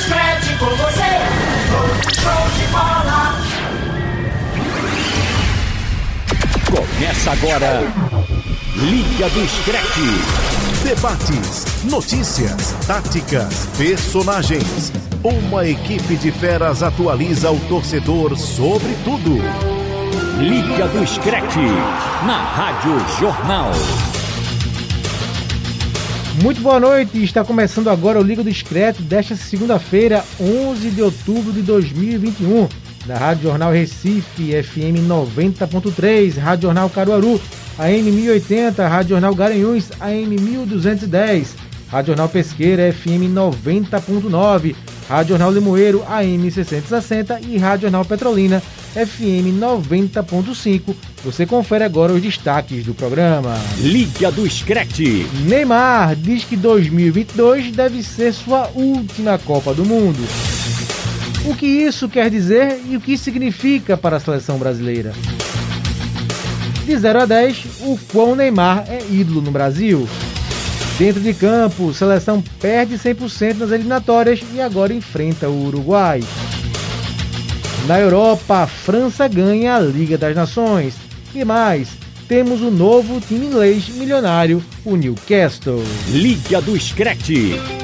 Scratch com você. Show de bola. Começa agora. Liga do Scratch. Debates, notícias, táticas, personagens. Uma equipe de feras atualiza o torcedor sobre tudo. Liga do Scratch. Na Rádio Jornal. Muito boa noite, está começando agora o Liga do Discreto desta segunda-feira, 11 de outubro de 2021, da Rádio Jornal Recife, FM 90.3, Rádio Jornal Caruaru, AM 1080, Rádio Jornal Garanhuns, AM 1210, Rádio Jornal Pesqueira, FM 90.9, Rádio Jornal Limoeiro, AM 660 e Rádio Jornal Petrolina, FM 90.5. Você confere agora os destaques do programa. Liga do Scratch. Neymar diz que 2022 deve ser sua última Copa do Mundo. O que isso quer dizer e o que significa para a seleção brasileira? De 0 a 10, o quão Neymar é ídolo no Brasil. Dentro de campo, seleção perde 100% nas eliminatórias e agora enfrenta o Uruguai. Na Europa, a França ganha a Liga das Nações. E mais, temos o novo time inglês milionário, o Newcastle. Liga do Scratch.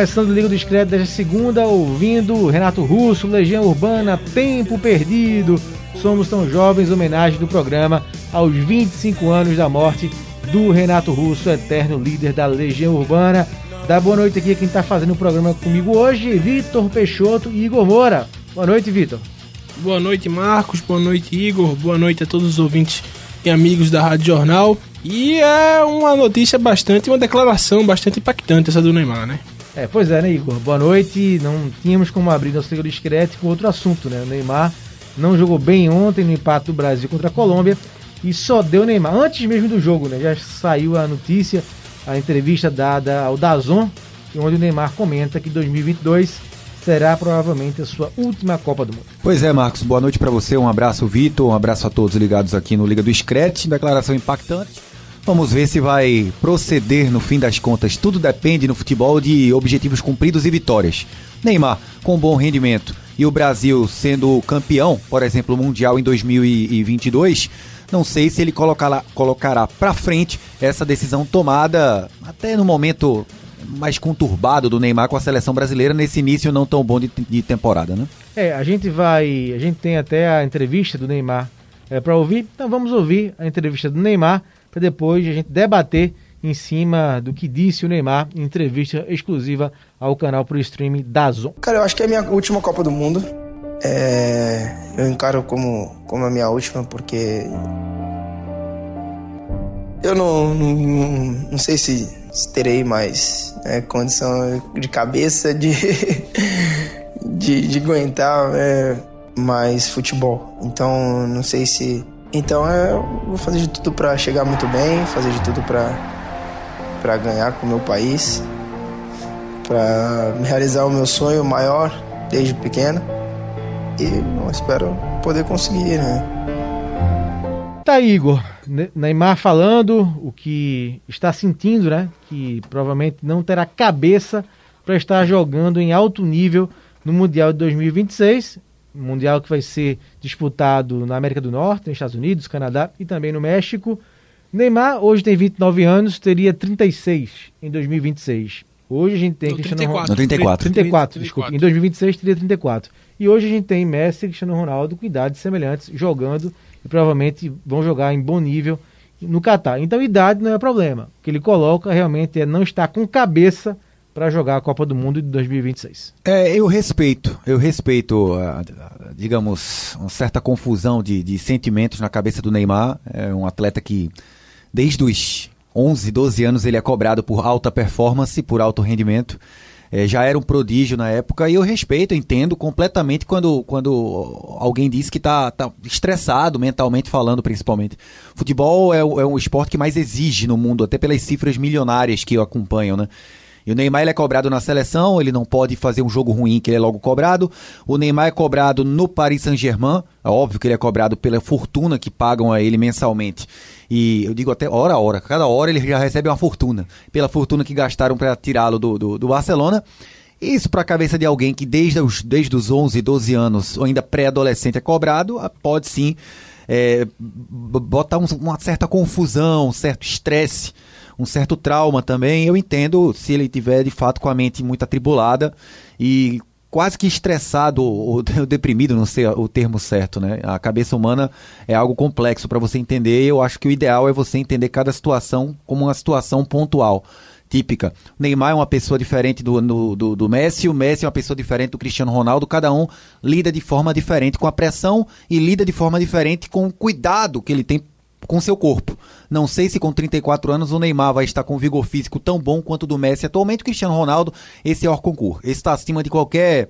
Começando Liga do Discreto desta segunda, ouvindo Renato Russo, Legião Urbana, Tempo Perdido. Somos tão jovens, homenagem do programa aos 25 anos da morte do Renato Russo, eterno líder da Legião Urbana. Dá boa noite aqui a quem está fazendo o programa comigo hoje, Vitor Peixoto e Igor Moura. Boa noite, Vitor. Boa noite, Marcos. Boa noite, Igor. Boa noite a todos os ouvintes e amigos da Rádio Jornal. E é uma notícia bastante, uma declaração bastante impactante essa do Neymar, né? É, pois é, né, Igor? Boa noite. Não tínhamos como abrir nosso do Discreto com outro assunto, né? O Neymar não jogou bem ontem no empate do Brasil contra a Colômbia e só deu Neymar. Antes mesmo do jogo, né? Já saiu a notícia, a entrevista dada ao Dazon, onde o Neymar comenta que 2022 será provavelmente a sua última Copa do Mundo. Pois é, Marcos, boa noite para você. Um abraço, Vitor. Um abraço a todos ligados aqui no Liga do Scratch. Declaração impactante. Vamos ver se vai proceder no fim das contas. Tudo depende no futebol de objetivos cumpridos e vitórias. Neymar, com bom rendimento, e o Brasil sendo campeão, por exemplo, mundial em 2022, não sei se ele colocará, colocará para frente essa decisão tomada até no momento mais conturbado do Neymar com a seleção brasileira nesse início não tão bom de, de temporada, né? É, a gente vai. A gente tem até a entrevista do Neymar é, para ouvir, então vamos ouvir a entrevista do Neymar para depois a gente debater em cima do que disse o Neymar em entrevista exclusiva ao canal pro streaming da Zon. Cara, eu acho que é a minha última Copa do Mundo. É, eu encaro como, como a minha última porque eu não, não, não sei se, se terei mais né, condição de cabeça de, de, de aguentar é, mais futebol. Então, não sei se. Então, é, eu vou fazer de tudo para chegar muito bem, fazer de tudo para ganhar com o meu país, para realizar o meu sonho maior desde pequeno. E eu espero poder conseguir, né? Tá Igor. Ne- Neymar falando o que está sentindo, né? Que provavelmente não terá cabeça para estar jogando em alto nível no Mundial de 2026. Mundial que vai ser disputado na América do Norte, nos Estados Unidos, Canadá e também no México. Neymar hoje tem 29 anos, teria 36 em 2026. Hoje a gente tem Cristiano 34. Ronaldo. Não, 34. 34, desculpa. Em 2026 teria 34. E hoje a gente tem Messi e Cristiano Ronaldo com idades semelhantes jogando e provavelmente vão jogar em bom nível no Catar. Então idade não é problema. O que ele coloca realmente é não estar com cabeça para jogar a Copa do Mundo de 2026. É, eu respeito, eu respeito, digamos, uma certa confusão de, de sentimentos na cabeça do Neymar. É um atleta que, desde os 11, 12 anos, ele é cobrado por alta performance, por alto rendimento. É, já era um prodígio na época e eu respeito, entendo completamente quando, quando alguém diz que tá, tá estressado, mentalmente falando, principalmente. Futebol é, é um esporte que mais exige no mundo, até pelas cifras milionárias que o acompanham, né? E o Neymar ele é cobrado na seleção, ele não pode fazer um jogo ruim que ele é logo cobrado. O Neymar é cobrado no Paris Saint-Germain, é óbvio que ele é cobrado pela fortuna que pagam a ele mensalmente. E eu digo até hora a hora, cada hora ele já recebe uma fortuna, pela fortuna que gastaram para tirá-lo do, do, do Barcelona. Isso para a cabeça de alguém que desde os, desde os 11, 12 anos, ou ainda pré-adolescente, é cobrado, ah, pode sim é, botar um- uma certa confusão, um certo estresse, um certo trauma também. Eu entendo se ele tiver de fato com a mente muito atribulada e quase que estressado ou deprimido, não sei o termo certo, né? A cabeça humana é algo complexo para você entender. Eu acho que o ideal é você entender cada situação como uma situação pontual. Típica. O Neymar é uma pessoa diferente do, do, do, do Messi, o Messi é uma pessoa diferente do Cristiano Ronaldo. Cada um lida de forma diferente com a pressão e lida de forma diferente com o cuidado que ele tem com seu corpo. Não sei se com 34 anos o Neymar vai estar com vigor físico tão bom quanto o do Messi atualmente. O Cristiano Ronaldo, esse é o concurso. Esse está acima de qualquer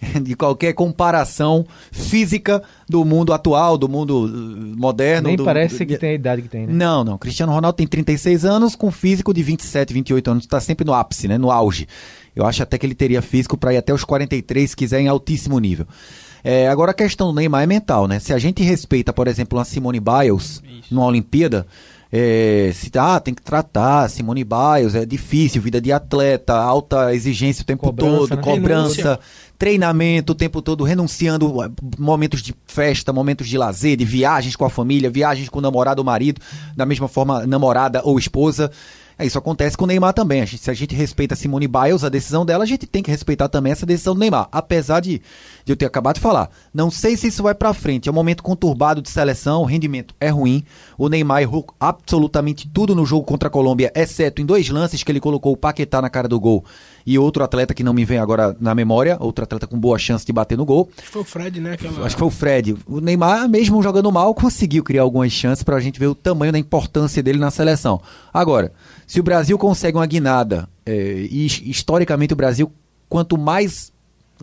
de qualquer comparação física do mundo atual, do mundo uh, moderno. Nem do- parece do- que tem a idade que tem, né? Não, não. Cristiano Ronaldo tem 36 anos com físico de 27, 28 anos. Está sempre no ápice, né? No auge. Eu acho até que ele teria físico para ir até os 43 se quiser em altíssimo nível. É, agora a questão do Neymar é mental, né? Se a gente respeita, por exemplo, uma Simone Biles numa Olimpíada, é, se ah, tem que tratar Simone Biles, é difícil, vida de atleta, alta exigência o tempo Cobrança, todo, né? cobrança, treinamento o tempo todo, renunciando a momentos de festa, momentos de lazer, de viagens com a família, viagens com o namorado ou marido, da mesma forma namorada ou esposa. É, isso acontece com o Neymar também. A gente- se a gente respeita a Simone Biles, a decisão dela, a gente tem que respeitar também essa decisão do Neymar. Apesar de, de eu ter acabado de falar. Não sei se isso vai pra frente. É um momento conturbado de seleção, o rendimento é ruim. O Neymar errou absolutamente tudo no jogo contra a Colômbia, exceto em dois lances que ele colocou o Paquetá na cara do gol e outro atleta que não me vem agora na memória, outro atleta com boa chance de bater no gol. Acho que foi o Fred, né? Aquela... Acho que foi o Fred. O Neymar, mesmo jogando mal, conseguiu criar algumas chances pra gente ver o tamanho da importância dele na seleção. Agora, se o Brasil consegue uma guinada, é, e his- historicamente o Brasil, quanto mais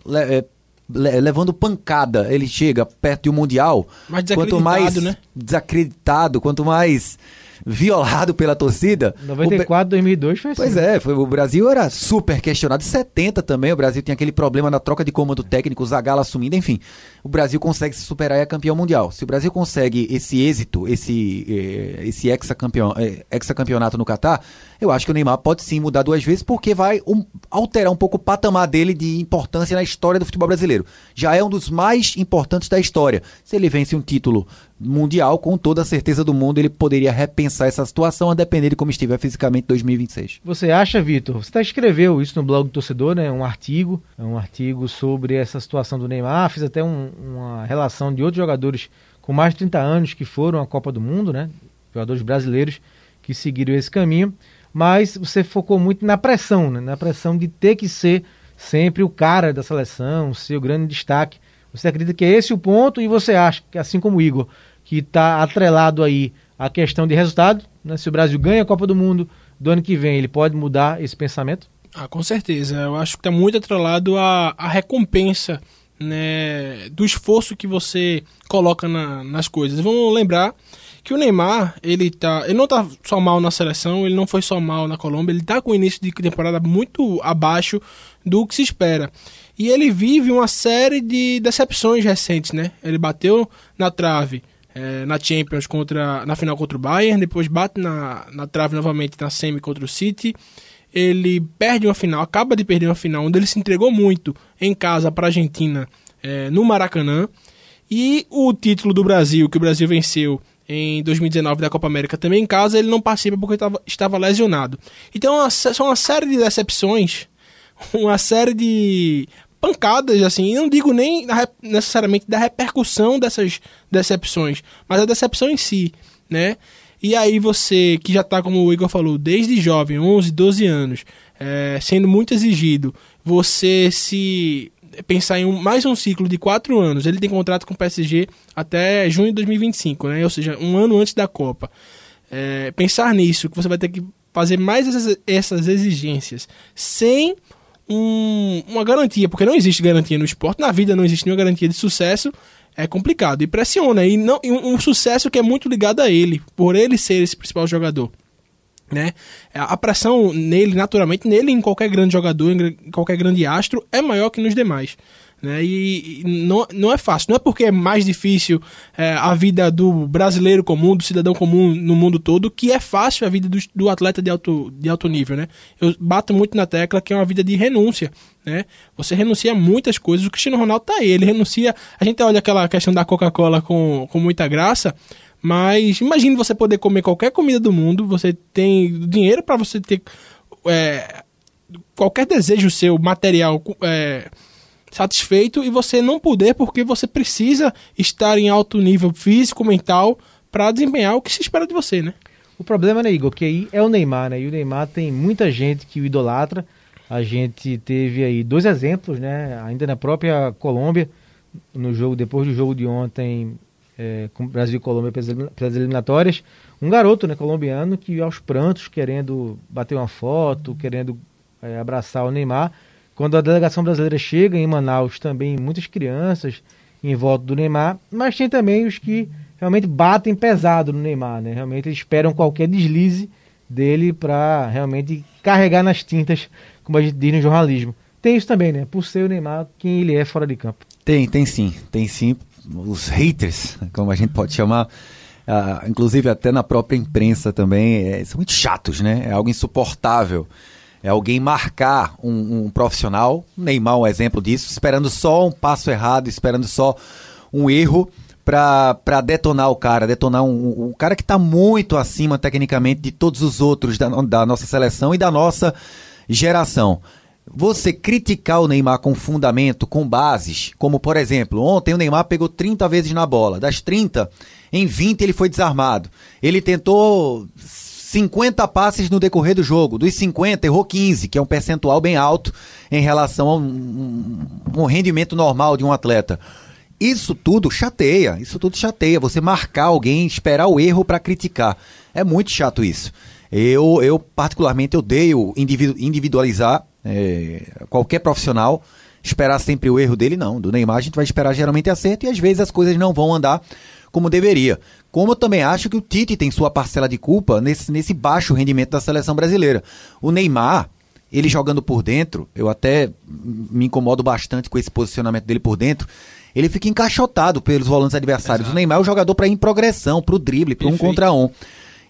le- é, le- levando pancada ele chega perto de um Mundial, Mais quanto mais né? desacreditado, quanto mais violado pela torcida. o Bra- 94, 2002 foi assim. Pois é, foi, o Brasil era super questionado. 70 também, o Brasil tinha aquele problema na troca de comando técnico, o Zagallo assumindo, enfim. O Brasil consegue se superar e é campeão mundial. Se o Brasil consegue esse êxito, esse, eh, esse hexacampeon, eh, hexacampeonato no Catar, eu acho que o Neymar pode sim mudar duas vezes, porque vai um- alterar um pouco o patamar dele de importância na história do futebol brasileiro. Já é um dos mais importantes da história. Se ele vence um título mundial, com toda a certeza do mundo, ele poderia repensar essa situação a depender de como estiver fisicamente em 2026. Você acha, Vitor? Você até escreveu isso no blog do torcedor, né? Um artigo, é um artigo sobre essa situação do Neymar. Fiz até um- uma relação de outros jogadores com mais de 30 anos que foram à Copa do Mundo, né? Jogadores brasileiros que seguiram esse caminho. Mas você focou muito na pressão, né? Na pressão de ter que ser sempre o cara da seleção, ser o grande destaque. Você acredita que é esse o ponto e você acha que, assim como o Igor, que está atrelado aí à questão de resultado, né? Se o Brasil ganha a Copa do Mundo do ano que vem, ele pode mudar esse pensamento? Ah, com certeza. Eu acho que está muito atrelado à, à recompensa né, do esforço que você coloca na- nas coisas. Vamos lembrar que o Neymar, ele tá, ele não tá só mal na seleção, ele não foi só mal na Colômbia, ele tá com o início de temporada muito abaixo do que se espera. E ele vive uma série de decepções recentes, né? Ele bateu na trave eh, na Champions contra na final contra o Bayern, depois bate na, na trave novamente na semi contra o City ele perde uma final, acaba de perder uma final, onde ele se entregou muito em casa para a Argentina eh, no Maracanã. E o título do Brasil, que o Brasil venceu em 2019 da Copa América também em casa, ele não participa porque tava, estava lesionado. Então sé- são uma série de decepções, uma série de pancadas, assim, não digo nem necessariamente da repercussão dessas decepções, mas a decepção em si, né? E aí você, que já tá, como o Igor falou, desde jovem, 11, 12 anos, é, sendo muito exigido, você se pensar em um, mais um ciclo de quatro anos, ele tem contrato com o PSG até junho de 2025, né? Ou seja, um ano antes da Copa. É, pensar nisso, que você vai ter que fazer mais essas, essas exigências, sem um, uma garantia, porque não existe garantia no esporte, na vida não existe nenhuma garantia de sucesso, é complicado e pressiona. E, não, e um, um sucesso que é muito ligado a ele, por ele ser esse principal jogador né? A pressão nele, naturalmente, nele em qualquer grande jogador, em qualquer grande astro, é maior que nos demais. Né? E, e não, não é fácil. Não é porque é mais difícil é, a vida do brasileiro comum, do cidadão comum no mundo todo, que é fácil a vida do, do atleta de alto, de alto nível. Né? Eu bato muito na tecla que é uma vida de renúncia. Né? Você renuncia a muitas coisas. O Cristiano Ronaldo tá aí, ele renuncia. A gente olha aquela questão da Coca-Cola com, com muita graça. Mas imagine você poder comer qualquer comida do mundo, você tem dinheiro para você ter é, qualquer desejo seu material é, satisfeito e você não poder porque você precisa estar em alto nível físico, mental para desempenhar o que se espera de você, né? O problema, né, Igor, que aí é o Neymar, né? E o Neymar tem muita gente que o idolatra. A gente teve aí dois exemplos, né? Ainda na própria Colômbia, no jogo, depois do jogo de ontem, é, com Brasil e Colômbia pelas eliminatórias, um garoto né, colombiano que aos prantos, querendo bater uma foto, querendo é, abraçar o Neymar. Quando a delegação brasileira chega em Manaus, também muitas crianças em volta do Neymar, mas tem também os que realmente batem pesado no Neymar, né? Realmente esperam qualquer deslize dele para realmente carregar nas tintas, como a gente diz no jornalismo. Tem isso também, né? Por ser o Neymar quem ele é fora de campo. Tem, tem sim, tem sim os haters, como a gente pode chamar, uh, inclusive até na própria imprensa também, é, são muito chatos, né? É algo insuportável. É alguém marcar um, um profissional, Neymar é um exemplo disso, esperando só um passo errado, esperando só um erro para detonar o cara, detonar um, um cara que está muito acima tecnicamente de todos os outros da, da nossa seleção e da nossa geração. Você criticar o Neymar com fundamento, com bases, como por exemplo, ontem o Neymar pegou 30 vezes na bola, das 30, em 20 ele foi desarmado. Ele tentou 50 passes no decorrer do jogo, dos 50 errou 15, que é um percentual bem alto em relação a um, um, um rendimento normal de um atleta. Isso tudo chateia, isso tudo chateia. Você marcar alguém, esperar o erro para criticar. É muito chato isso. Eu, eu particularmente odeio individualizar é, qualquer profissional esperar sempre o erro dele, não. Do Neymar a gente vai esperar geralmente acerto e às vezes as coisas não vão andar como deveria. Como eu também acho que o Tite tem sua parcela de culpa nesse, nesse baixo rendimento da seleção brasileira. O Neymar, ele jogando por dentro, eu até me incomodo bastante com esse posicionamento dele por dentro. Ele fica encaixotado pelos volantes adversários. Exato. O Neymar é o jogador para ir em progressão, para o drible, para um contra um.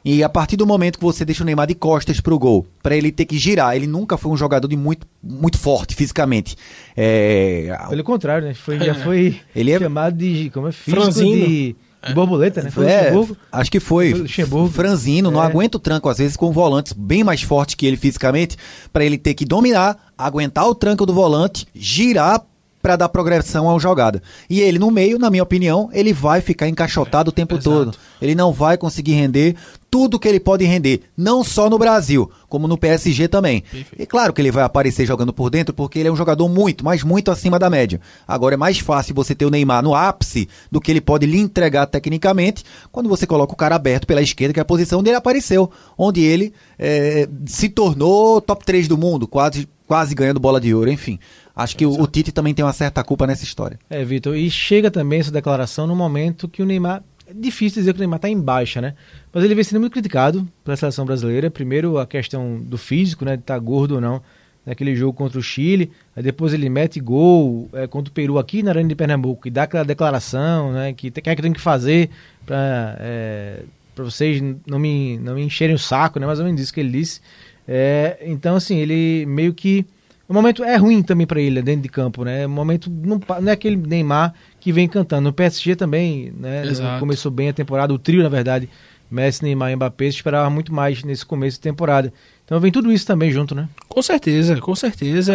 E a partir do momento que você deixa o Neymar de costas pro gol, para ele ter que girar, ele nunca foi um jogador de muito, muito forte fisicamente. É... Pelo contrário, né? Foi, já foi ele é... chamado de. Como é? Físico de. De borboleta, né? Foi é, acho que foi. foi Franzino, é. não aguenta o tranco, às vezes, com volantes bem mais fortes que ele fisicamente, para ele ter que dominar, aguentar o tranco do volante, girar para dar progressão ao jogada. E ele no meio, na minha opinião, ele vai ficar encaixotado o tempo Exato. todo. Ele não vai conseguir render tudo que ele pode render, não só no Brasil, como no PSG também. Perfeito. E claro que ele vai aparecer jogando por dentro porque ele é um jogador muito, mas muito acima da média. Agora é mais fácil você ter o Neymar no ápice do que ele pode lhe entregar tecnicamente quando você coloca o cara aberto pela esquerda, que é a posição onde ele apareceu, onde ele é, se tornou top 3 do mundo, quase, quase ganhando bola de ouro, enfim. Acho que o, o, Tite também tem uma certa culpa nessa história. É, Vitor, e chega também essa declaração no momento que o Neymar. É difícil dizer que o Neymar está em baixa, né? Mas ele vem sendo muito criticado pela seleção brasileira. Primeiro, a questão do físico, né? De estar tá gordo ou não naquele jogo contra o Chile. Aí depois ele mete gol é, contra o Peru aqui na Arena de Pernambuco e dá aquela declaração, né? Que, que é que tem que fazer para é, para vocês não me, não me encherem o saco, né? Mais ou menos isso que ele disse. É, então, assim, ele meio que o momento é ruim também para ele dentro de campo, né? O momento não, não, é aquele Neymar que vem cantando. No PSG também, né? Começou bem a temporada, o trio, na verdade, Messi, Neymar e Mbappé, esperava muito mais nesse começo de temporada. Então vem tudo isso também junto, né? Com certeza, com certeza.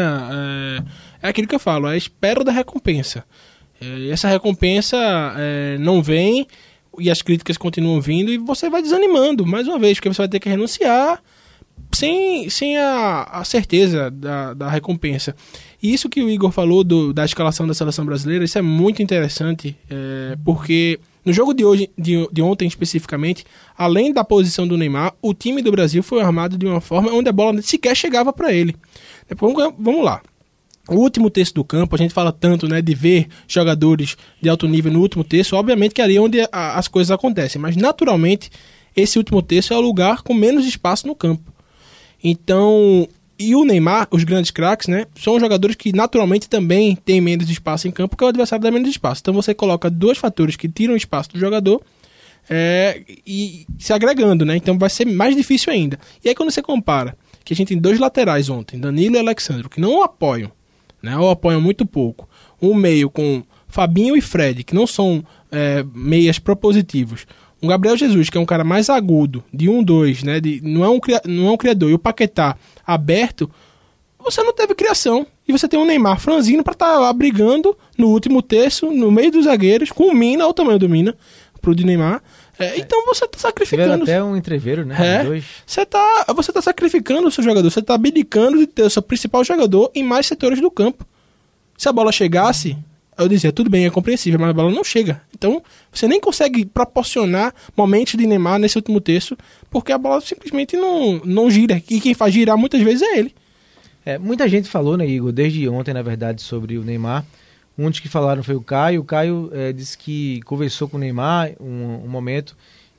É, é aquilo que eu falo, é a espera da recompensa. É, essa recompensa é, não vem e as críticas continuam vindo e você vai desanimando mais uma vez, porque você vai ter que renunciar sem, sem a, a certeza da, da recompensa. E isso que o Igor falou do, da escalação da seleção brasileira, isso é muito interessante, é, porque no jogo de hoje, de, de ontem especificamente, além da posição do Neymar, o time do Brasil foi armado de uma forma onde a bola sequer chegava para ele. Vamos, vamos lá. O último terço do campo, a gente fala tanto né, de ver jogadores de alto nível no último terço, obviamente que é ali onde a, as coisas acontecem, mas naturalmente esse último terço é o lugar com menos espaço no campo. Então, e o Neymar, os grandes craques, né, são jogadores que naturalmente também têm menos espaço em campo, porque o adversário dá menos espaço. Então você coloca dois fatores que tiram espaço do jogador é, e se agregando, né? Então vai ser mais difícil ainda. E aí quando você compara que a gente tem dois laterais ontem, Danilo e Alexandre, que não apoiam né? Ou apoiam muito pouco. Um meio com Fabinho e Fred, que não são é, meias propositivos. Um Gabriel Jesus, que é um cara mais agudo, de 1, um, 2, né? De, não, é um, não é um criador. E o Paquetá aberto, você não teve criação. E você tem um Neymar franzino para estar tá lá brigando no último terço, no meio dos zagueiros, com o Mina, o tamanho do Mina, pro de Neymar. É, então você está sacrificando. até um entreveiro, né? É, você está você tá sacrificando o seu jogador, você está abdicando de ter o seu principal jogador em mais setores do campo. Se a bola chegasse, eu dizia, tudo bem, é compreensível, mas a bola não chega. Então, você nem consegue proporcionar momentos de Neymar nesse último terço, porque a bola simplesmente não, não gira. E quem faz girar muitas vezes é ele. É, muita gente falou, né, Igor, desde ontem, na verdade, sobre o Neymar. Um dos que falaram foi o Caio. O Caio é, disse que conversou com o Neymar um, um, momento.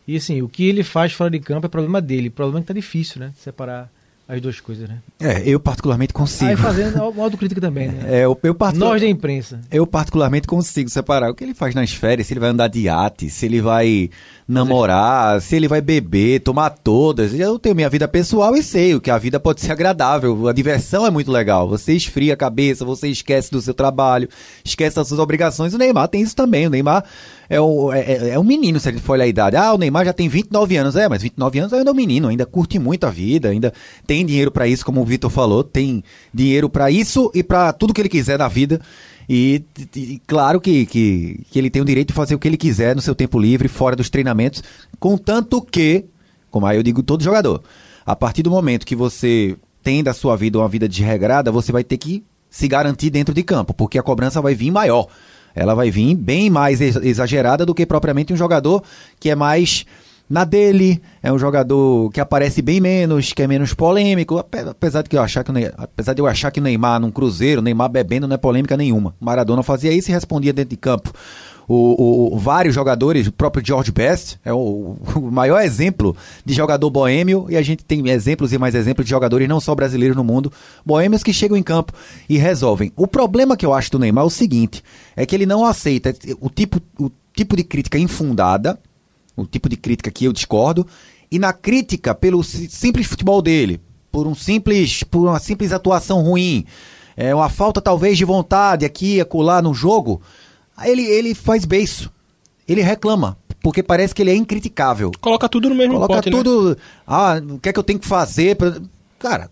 E assim, o que ele faz fora de campo é problema dele. O problema é que tá difícil, né? Separar as duas coisas, né? É, eu particularmente consigo. Aí fazendo autocrítica também, né? É, eu, eu Nós da imprensa. Eu particularmente consigo separar o que ele faz nas férias, se ele vai andar de iate, se ele vai namorar, se ele vai beber, tomar todas. Eu tenho minha vida pessoal e sei o que a vida pode ser agradável. A diversão é muito legal. Você esfria a cabeça, você esquece do seu trabalho, esquece das suas obrigações. O Neymar tem isso também. O Neymar é, o, é, é, é um menino, se a gente for olhar a idade. Ah, o Neymar já tem 29 anos. É, mas 29 anos ainda é um menino, ainda curte muito a vida, ainda tem dinheiro para isso, como o Vitor falou, tem dinheiro para isso e para tudo que ele quiser na vida. E, e, claro que, que, que ele tem o direito de fazer o que ele quiser no seu tempo livre, fora dos treinamentos, contanto que, como aí eu digo todo jogador, a partir do momento que você tem da sua vida uma vida desregrada, você vai ter que se garantir dentro de campo, porque a cobrança vai vir maior. Ela vai vir bem mais exagerada do que propriamente um jogador que é mais na dele, é um jogador que aparece bem menos, que é menos polêmico, apesar de que eu achar que apesar de eu achar que o Neymar num cruzeiro, Neymar bebendo não é polêmica nenhuma. Maradona fazia isso e respondia dentro de campo. O, o, vários jogadores, o próprio George Best é o, o, maior exemplo de jogador boêmio, e a gente tem exemplos e mais exemplos de jogadores não só brasileiros no mundo, boêmios que chegam em campo e resolvem. O problema que eu acho do Neymar é o seguinte: é que ele não aceita o tipo, o tipo de crítica infundada o tipo de crítica que eu discordo, e na crítica pelo simples futebol dele, por um simples, por uma simples atuação ruim, é uma falta talvez de vontade aqui e acolá no jogo, ele, ele faz beiço. Ele reclama, porque parece que ele é incriticável. Coloca tudo no mesmo Coloca pote, né? tudo. Né? Ah, o que é que eu tenho que fazer? Pra... Cara,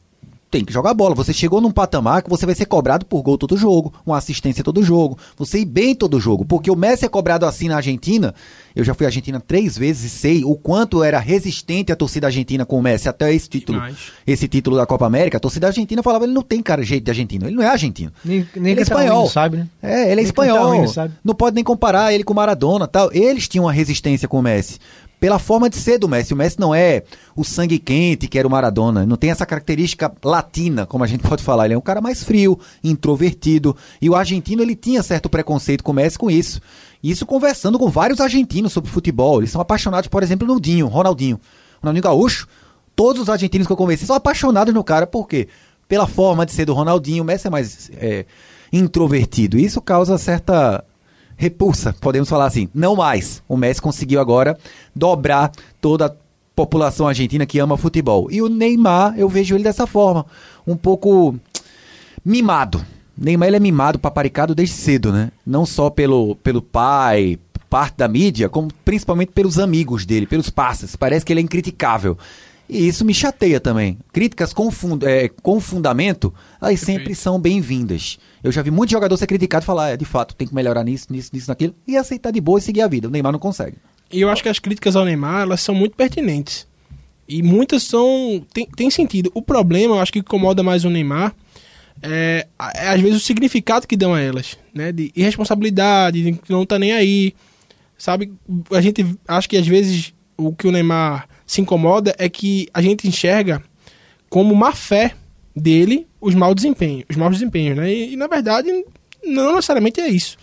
tem que jogar bola. Você chegou num patamar que você vai ser cobrado por gol todo jogo, uma assistência todo jogo, você ir bem todo jogo. Porque o Messi é cobrado assim na Argentina. Eu já fui à Argentina três vezes e sei o quanto era resistente a torcida argentina com o Messi até esse título, Demais. esse título da Copa América. A torcida argentina falava ele não tem cara jeito de argentino, ele não é argentino. Nem, nem ele é espanhol, tá sabe, né? É, ele é nem espanhol. Tá não pode nem comparar ele com Maradona, tal. Eles tinham uma resistência com o Messi pela forma de ser do Messi. O Messi não é o sangue quente que era o Maradona, não tem essa característica latina, como a gente pode falar. Ele é um cara mais frio, introvertido. E o argentino ele tinha certo preconceito com o Messi com isso. Isso conversando com vários argentinos sobre futebol. Eles são apaixonados, por exemplo, no Dinho, Ronaldinho. Ronaldinho Gaúcho. Todos os argentinos que eu conversei são apaixonados no cara, por quê? Pela forma de ser do Ronaldinho. O Messi é mais é, introvertido. Isso causa certa repulsa, podemos falar assim. Não mais. O Messi conseguiu agora dobrar toda a população argentina que ama futebol. E o Neymar, eu vejo ele dessa forma, um pouco mimado. Neymar ele é mimado, paparicado desde cedo, né? Não só pelo, pelo pai, parte da mídia, como principalmente pelos amigos dele, pelos passes. Parece que ele é incriticável. E isso me chateia também. Críticas com, fund é, com fundamento, elas sempre são bem-vindas. Eu já vi muito jogador ser criticado e falar, é, de fato, tem que melhorar nisso, nisso, nisso, naquilo, e aceitar de boa e seguir a vida. O Neymar não consegue. E eu acho que as críticas ao Neymar, elas são muito pertinentes. E muitas são. tem, tem sentido. O problema, eu acho que incomoda mais o Neymar é, é, às vezes o significado que dão a elas, né? De irresponsabilidade, de que não tá nem aí. Sabe? A gente acho que às vezes o que o Neymar se incomoda é que a gente enxerga como má fé dele os maus desempenhos, os maus desempenhos, né? E, e na verdade não necessariamente é isso.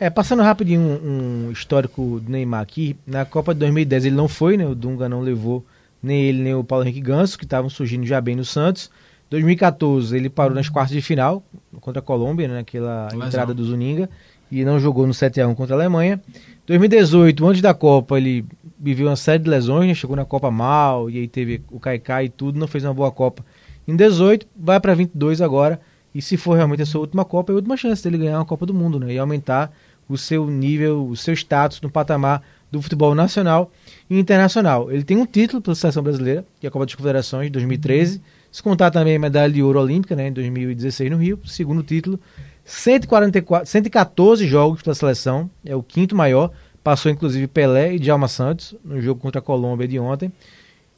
É, passando rapidinho um, um, histórico do Neymar aqui, na Copa de 2010 ele não foi, né? O Dunga não levou nem ele nem o Paulo Henrique Ganso, que estavam surgindo já bem no Santos. 2014 ele parou nas quartas de final contra a Colômbia, né, naquela Lesão. entrada do Zuninga, e não jogou no 7 a 1 contra a Alemanha. 2018, antes da Copa, ele viveu uma série de lesões, né, chegou na Copa mal, e aí teve o Kaikai e tudo, não fez uma boa Copa. Em 18, vai para 22 agora, e se for realmente a sua última Copa, é a última chance dele ganhar uma Copa do Mundo, né, e aumentar o seu nível, o seu status no patamar do futebol nacional e internacional. Ele tem um título pela seleção brasileira, que é a Copa das Confederações de 2013. Se contar também a medalha de ouro olímpica, né, em 2016 no Rio, segundo título. 144, 114 jogos pela seleção, é o quinto maior. Passou inclusive Pelé e Djalma Santos no jogo contra a Colômbia de ontem.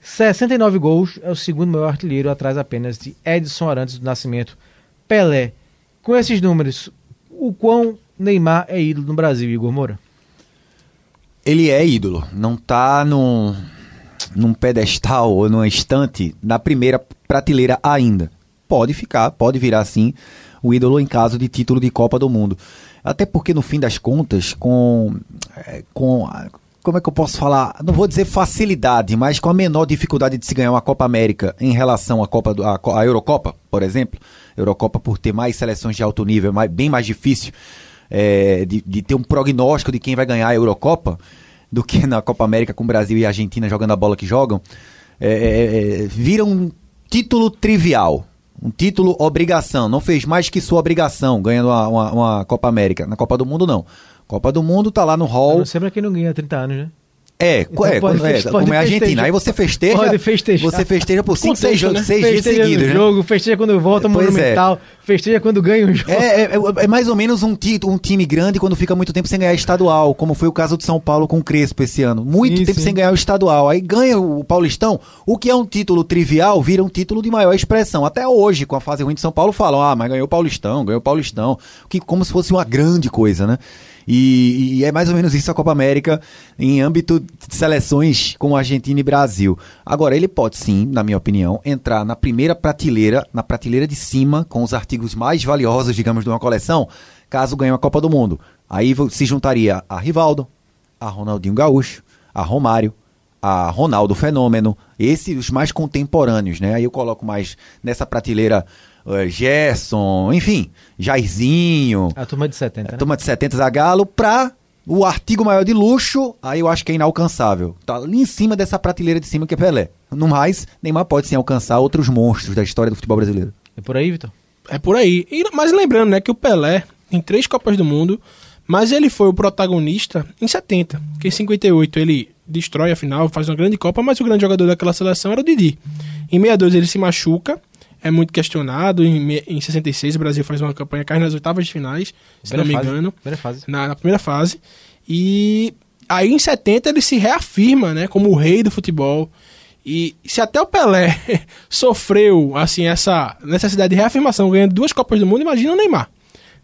69 gols, é o segundo maior artilheiro, atrás apenas de Edson Arantes do Nascimento. Pelé. Com esses números, o quão Neymar é ídolo no Brasil, Igor Moura? Ele é ídolo. Não tá num, num pedestal ou numa estante na primeira prateleira ainda. Pode ficar, pode virar assim o ídolo em caso de título de Copa do Mundo. Até porque, no fim das contas, com, é, com como é que eu posso falar? Não vou dizer facilidade, mas com a menor dificuldade de se ganhar uma Copa América em relação à Copa do, à, à Eurocopa, por exemplo. Eurocopa por ter mais seleções de alto nível, mais, bem mais difícil é, de, de ter um prognóstico de quem vai ganhar a Eurocopa do que na Copa América com Brasil e Argentina jogando a bola que jogam, é, é, é, vira um título trivial. Um título obrigação. Não fez mais que sua obrigação ganhando uma, uma, uma Copa América. Na Copa do Mundo, não. Copa do Mundo tá lá no hall. Não pra quem não ganha 30 anos, né? É, então é, pode, é, pode como é a Argentina. Aí você festeja. Pode festejar. Você festeja por 5, 6 né? seis dias seguidos. Né? jogo, festeja quando volta é, Monumental, é. festeja quando ganha um jogo. É, é, é, mais ou menos um, um time grande quando fica muito tempo sem ganhar estadual, como foi o caso de São Paulo com o Crespo esse ano. Muito sim, tempo sim. sem ganhar o estadual. Aí ganha o Paulistão, o que é um título trivial, vira um título de maior expressão. Até hoje, com a fase ruim de São Paulo, falam: ah, mas ganhou o Paulistão, ganhou o Paulistão. Que, como se fosse uma grande coisa, né? E, e, é mais ou menos isso a Copa América em âmbito de seleções como Argentina e Brasil. Agora, ele pode sim, na minha opinião, entrar na primeira prateleira, na prateleira de cima, com os artigos mais valiosos, digamos, de uma coleção, caso ganhe a Copa do Mundo. Aí se juntaria a Rivaldo, a Ronaldinho Gaúcho, a Romário, a Ronaldo Fenômeno, esses os mais contemporâneos, né? Aí eu coloco mais nessa prateleira uh, Gerson, enfim, Jairzinho. A turma de 70, A né? turma de 70 Zagalo, pra o artigo maior de luxo, aí eu acho que é inalcançável. Tá ali em cima dessa prateleira de cima que é Pelé. No mais, Neymar pode sim alcançar outros monstros da história do futebol brasileiro. É por aí, Vitor? É por aí. E, mas lembrando, né, que o Pelé tem três Copas do Mundo, mas ele foi o protagonista em 70, que em 58 ele destrói a final, faz uma grande Copa, mas o grande jogador daquela seleção era o Didi. Em 62 ele se machuca, é muito questionado. Em, em 66, o Brasil faz uma campanha cai nas oitavas de finais, se não me fase. engano. Primeira fase. Na, na, primeira fase. E aí em 70 ele se reafirma, né, como o rei do futebol. E se até o Pelé sofreu assim essa necessidade de reafirmação ganhando duas Copas do Mundo, imagina o Neymar.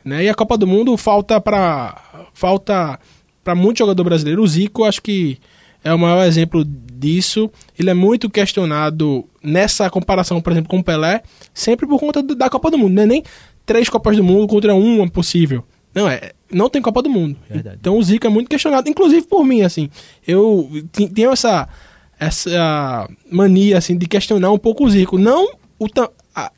Né? E a Copa do Mundo falta para falta para muito jogador brasileiro. O Zico acho que é o maior exemplo disso. Ele é muito questionado nessa comparação, por exemplo, com o Pelé, sempre por conta da Copa do Mundo. Não é nem três Copas do Mundo contra uma possível. Não, é. Não tem Copa do Mundo. Verdade. Então o Zico é muito questionado, inclusive por mim, assim. Eu tenho essa, essa mania, assim, de questionar um pouco o Zico. Não o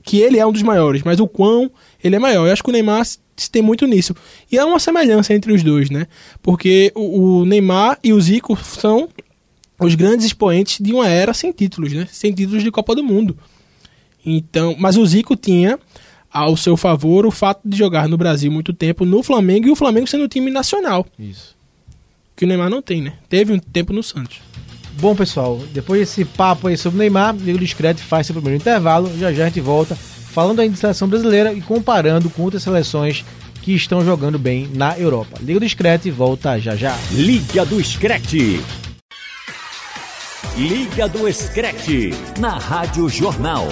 que ele é um dos maiores, mas o quão ele é maior. Eu acho que o Neymar tem muito nisso. E há uma semelhança entre os dois, né? Porque o, o Neymar e o Zico são os grandes expoentes de uma era sem títulos, né? Sem títulos de Copa do Mundo. Então, mas o Zico tinha ao seu favor o fato de jogar no Brasil muito tempo no Flamengo e o Flamengo sendo um time nacional. Isso. Que o Neymar não tem, né? Teve um tempo no Santos. Bom, pessoal, depois desse papo aí sobre o Neymar, o Discreto faz seu primeiro intervalo. Já já a gente volta falando ainda de seleção brasileira e comparando com outras seleções que estão jogando bem na Europa. Liga do Screte volta já já. Liga do Screte. Liga do Screte. Na Rádio Jornal.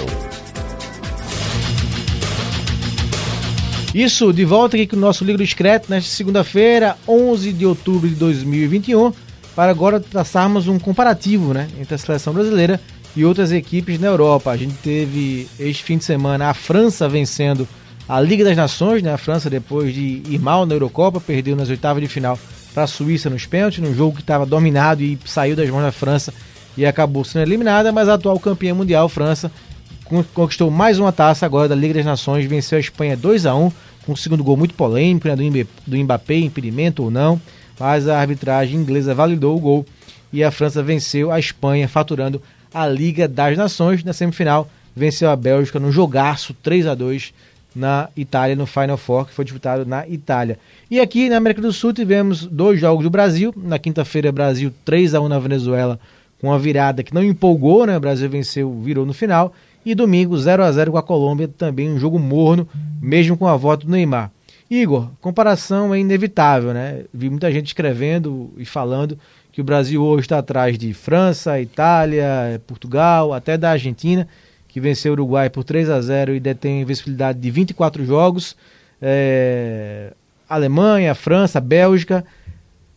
Isso, de volta aqui com o nosso Liga do Screte nesta segunda-feira, 11 de outubro de 2021, para agora traçarmos um comparativo né, entre a seleção brasileira e outras equipes na Europa. A gente teve este fim de semana a França vencendo a Liga das Nações, né? A França, depois de ir mal na Eurocopa, perdeu nas oitavas de final para a Suíça nos pênaltis, num jogo que estava dominado e saiu das mãos da França e acabou sendo eliminada, mas a atual campeã mundial, França, conquistou mais uma taça agora da Liga das Nações, venceu a Espanha 2 a 1 com um segundo gol muito polêmico, né, do Mbappé, impedimento ou não, mas a arbitragem inglesa validou o gol e a França venceu a Espanha, faturando a Liga das Nações. Na semifinal, venceu a Bélgica no jogaço 3 a 2 na Itália, no Final Four, que foi disputado na Itália. E aqui na América do Sul tivemos dois jogos do Brasil. Na quinta-feira, Brasil 3 a 1 na Venezuela, com uma virada que não empolgou, né? O Brasil venceu, virou no final. E domingo, 0 a 0 com a Colômbia, também um jogo morno, mesmo com a volta do Neymar. Igor, comparação é inevitável, né? Vi muita gente escrevendo e falando que o Brasil hoje está atrás de França, Itália, Portugal, até da Argentina, que venceu o Uruguai por 3 a 0 e detém visibilidade de 24 jogos. É, Alemanha, França, Bélgica.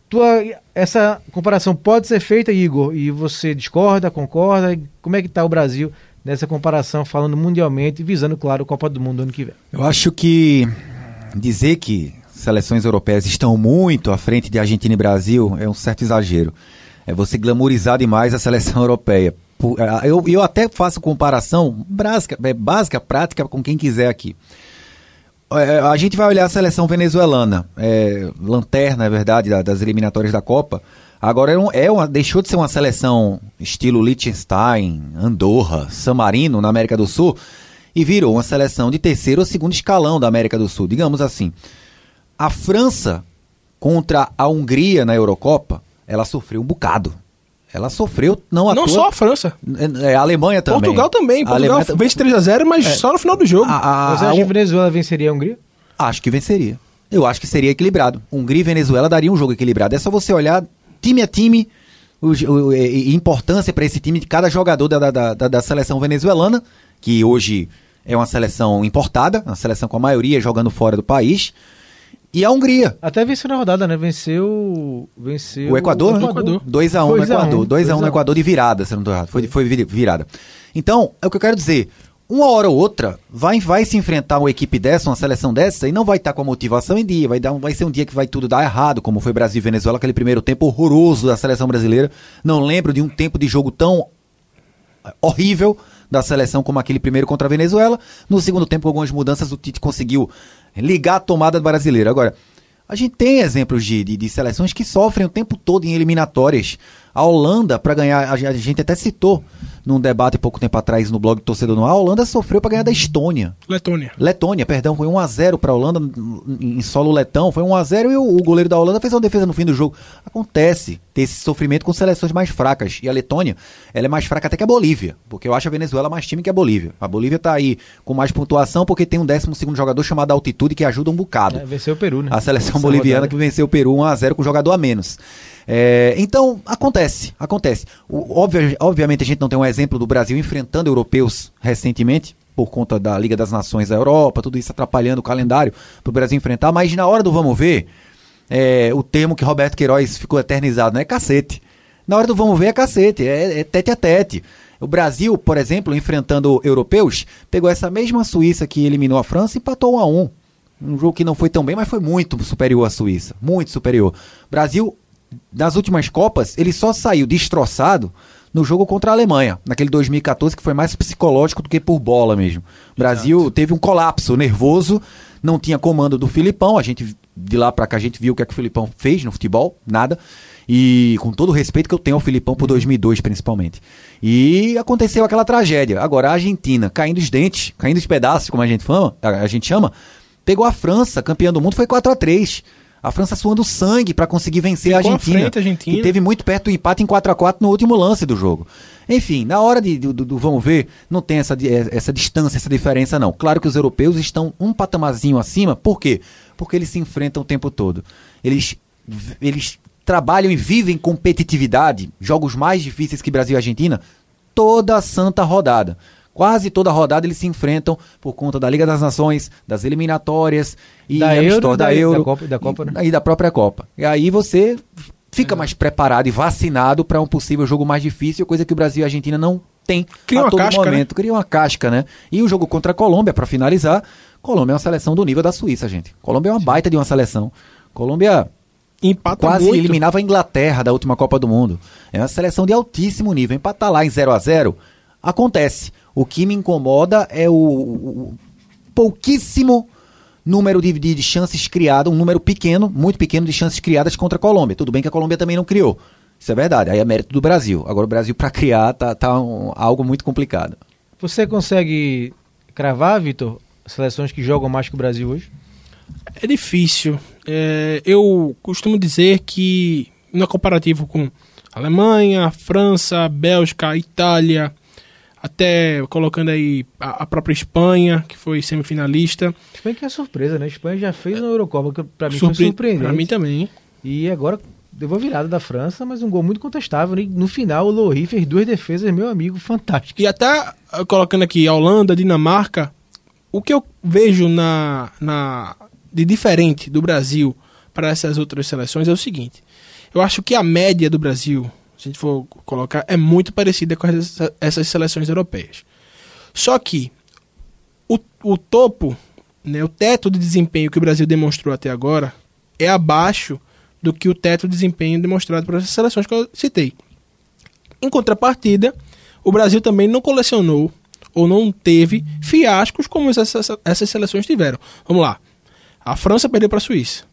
Tua, essa comparação pode ser feita, Igor, e você discorda, concorda? Como é que está o Brasil nessa comparação, falando mundialmente, visando, claro, a Copa do Mundo ano que vem? Eu acho que dizer que seleções europeias estão muito à frente de Argentina e Brasil é um certo exagero. É você glamorizar demais a seleção europeia. Eu, eu até faço comparação básica, é, básica, prática com quem quiser aqui. É, a gente vai olhar a seleção venezuelana, é, lanterna, é verdade, das eliminatórias da Copa. Agora é uma, deixou de ser uma seleção estilo Liechtenstein, Andorra, San Marino na América do Sul e virou uma seleção de terceiro ou segundo escalão da América do Sul, digamos assim. A França contra a Hungria na Eurocopa, ela sofreu um bocado. Ela sofreu, não à Não toa, só a França. É, a Alemanha também. Portugal também. A Portugal Alemanha vence 3x0, mas É. só no final do jogo. A- a- Você a- acha que a Venezuela venceria a Hungria? Acho que venceria. Eu acho que seria equilibrado. Hungria e Venezuela daria um jogo equilibrado. É só você olhar time a time, o, o- e- e importância para esse time de cada jogador da, da, da, da seleção venezuelana, que hoje é uma seleção importada, uma seleção com a maioria jogando fora do país. E a Hungria. Até venceu na rodada, né? Venceu. Venceu O Equador, né? Equador. 2x1 no 2 a 1, Equador. 2x1 2 a no 1. Equador de virada, se eu não tô errado. Foi, foi vi- virada. Então, é o que eu quero dizer. Uma hora ou outra, vai, vai se enfrentar uma equipe dessa, uma seleção dessa, e não vai estar com a motivação em dia. Vai, dar, um- vai ser um dia que vai tudo dar errado, como foi Brasil e Venezuela, aquele primeiro tempo horroroso da seleção brasileira. Não lembro de um tempo de jogo tão horrível da seleção como aquele primeiro contra a Venezuela. No segundo tempo, com algumas mudanças, o Tite conseguiu ligar a tomada brasileira. Agora, a gente tem exemplos de, de, de seleções que sofrem o tempo todo em eliminatórias. A Holanda, para ganhar, a gente- a até citou num debate pouco tempo atrás no blog Torcedor no Ar, a Holanda sofreu para ganhar da Estônia. Letônia. Letônia, perdão, foi 1x0 para a Holanda em solo letão, foi 1x0 e o, o goleiro da Holanda fez uma defesa no fim do jogo. Acontece ter esse sofrimento com seleções mais fracas. E a Letônia, ela é mais fraca até que a Bolívia, porque eu acho a Venezuela mais time que a Bolívia. A Bolívia tá aí com mais pontuação porque tem um 12 segundo jogador chamado Altitude que ajuda um bocado. É, venceu o Peru, né? A seleção Essa boliviana rodada. que venceu o Peru 1x0 com jogador a menos. É, então, acontece, acontece. O- obvia- obviamente a gente não tem um exemplo do Brasil enfrentando europeus recentemente, por conta da Liga das Nações da Europa, tudo isso atrapalhando o calendário para o Brasil enfrentar, mas na hora do vamos ver, é, o termo que Roberto Queiroz ficou eternizado, não é cacete. Na hora do vamos ver é cacete, é, é tete a tete. O Brasil, por exemplo, enfrentando europeus, pegou essa mesma Suíça que eliminou a França e empatou 1 a 1 um jogo que não foi tão bem, mas foi muito superior à Suíça. Muito superior. Brasil, nas últimas Copas, ele só saiu destroçado no jogo contra a Alemanha, naquele 2014, que foi mais psicológico do que por bola mesmo. O Brasil teve um colapso nervoso, não tinha comando do Filipão. A gente, de lá pra cá, a gente viu o que, é que o Filipão fez no futebol, nada. E com todo o respeito que eu tenho ao Filipão por 2002, principalmente. E aconteceu aquela tragédia. Agora, a Argentina, caindo os dentes, caindo os pedaços, como a gente, fama, a gente chama, pegou a França, campeã do mundo, foi 4 a 3 A França suando sangue para conseguir vencer a Ficou Argentina. frente a Argentina. E teve muito perto do empate em 4 a 4 no último lance do jogo. Enfim, na hora de, do, do- vamos ver, não tem essa, eh, essa distância, essa diferença, não. Claro que os europeus estão um patamarzinho acima, por quê? porque eles se enfrentam o tempo todo. Eles, eles trabalham e vivem competitividade, jogos mais difíceis que Brasil e Argentina, toda a santa rodada. Quase toda rodada eles se enfrentam por conta da Liga das Nações, das eliminatórias e Da Euro, da, da- Euro da Copa- da Copa, e, né? e da própria Copa. E aí você fica mais preparado e vacinado para um possível jogo mais difícil, coisa que o Brasil e a Argentina não tem Cria a todo casca, né? momento. Cria uma casca, né? E o jogo contra a Colômbia, para finalizar, Colômbia é uma seleção do nível da Suíça, gente. Colômbia é uma baita de uma seleção. Colômbia Empata quase muito. eliminava a Inglaterra da última Copa do Mundo. É uma seleção de altíssimo nível. Empatar lá em 0 a 0 acontece. O que me incomoda é o, o pouquíssimo número de, de, de chances criadas, um número pequeno, muito pequeno de chances criadas contra a Colômbia. Tudo bem que a Colômbia também não criou. Isso é verdade. Aí é mérito do Brasil. Agora o Brasil para criar tá, tá um- algo muito complicado. Você consegue cravar, Vitor, seleções que jogam mais que o Brasil hoje? É difícil. É, eu costumo dizer que, no comparativo com Alemanha, França, Bélgica, Itália, até colocando aí a, a própria Espanha, que foi semifinalista. Espanha que é surpresa, né? A Espanha já fez uma Eurocopa, que pra mim Surpre- foi surpreendente. Pra mim também. E agora deu a virada da França, mas um gol muito contestável. né? No final, o Lohri fez duas defesas, meu amigo, fantástico. E até ah, colocando aqui a Holanda, Dinamarca, o que eu vejo na, na de diferente do Brasil para essas outras seleções é o seguinte: eu acho que a média do Brasil, a gente for colocar, é muito parecida com essas, essas seleções europeias. Só que o, o topo, né, o teto de desempenho que o Brasil demonstrou até agora é abaixo do que o teto de desempenho demonstrado por essas seleções que eu citei. Em contrapartida, o Brasil também não colecionou ou não teve fiascos como essas, essas seleções tiveram. Vamos lá. A França perdeu para a Suíça.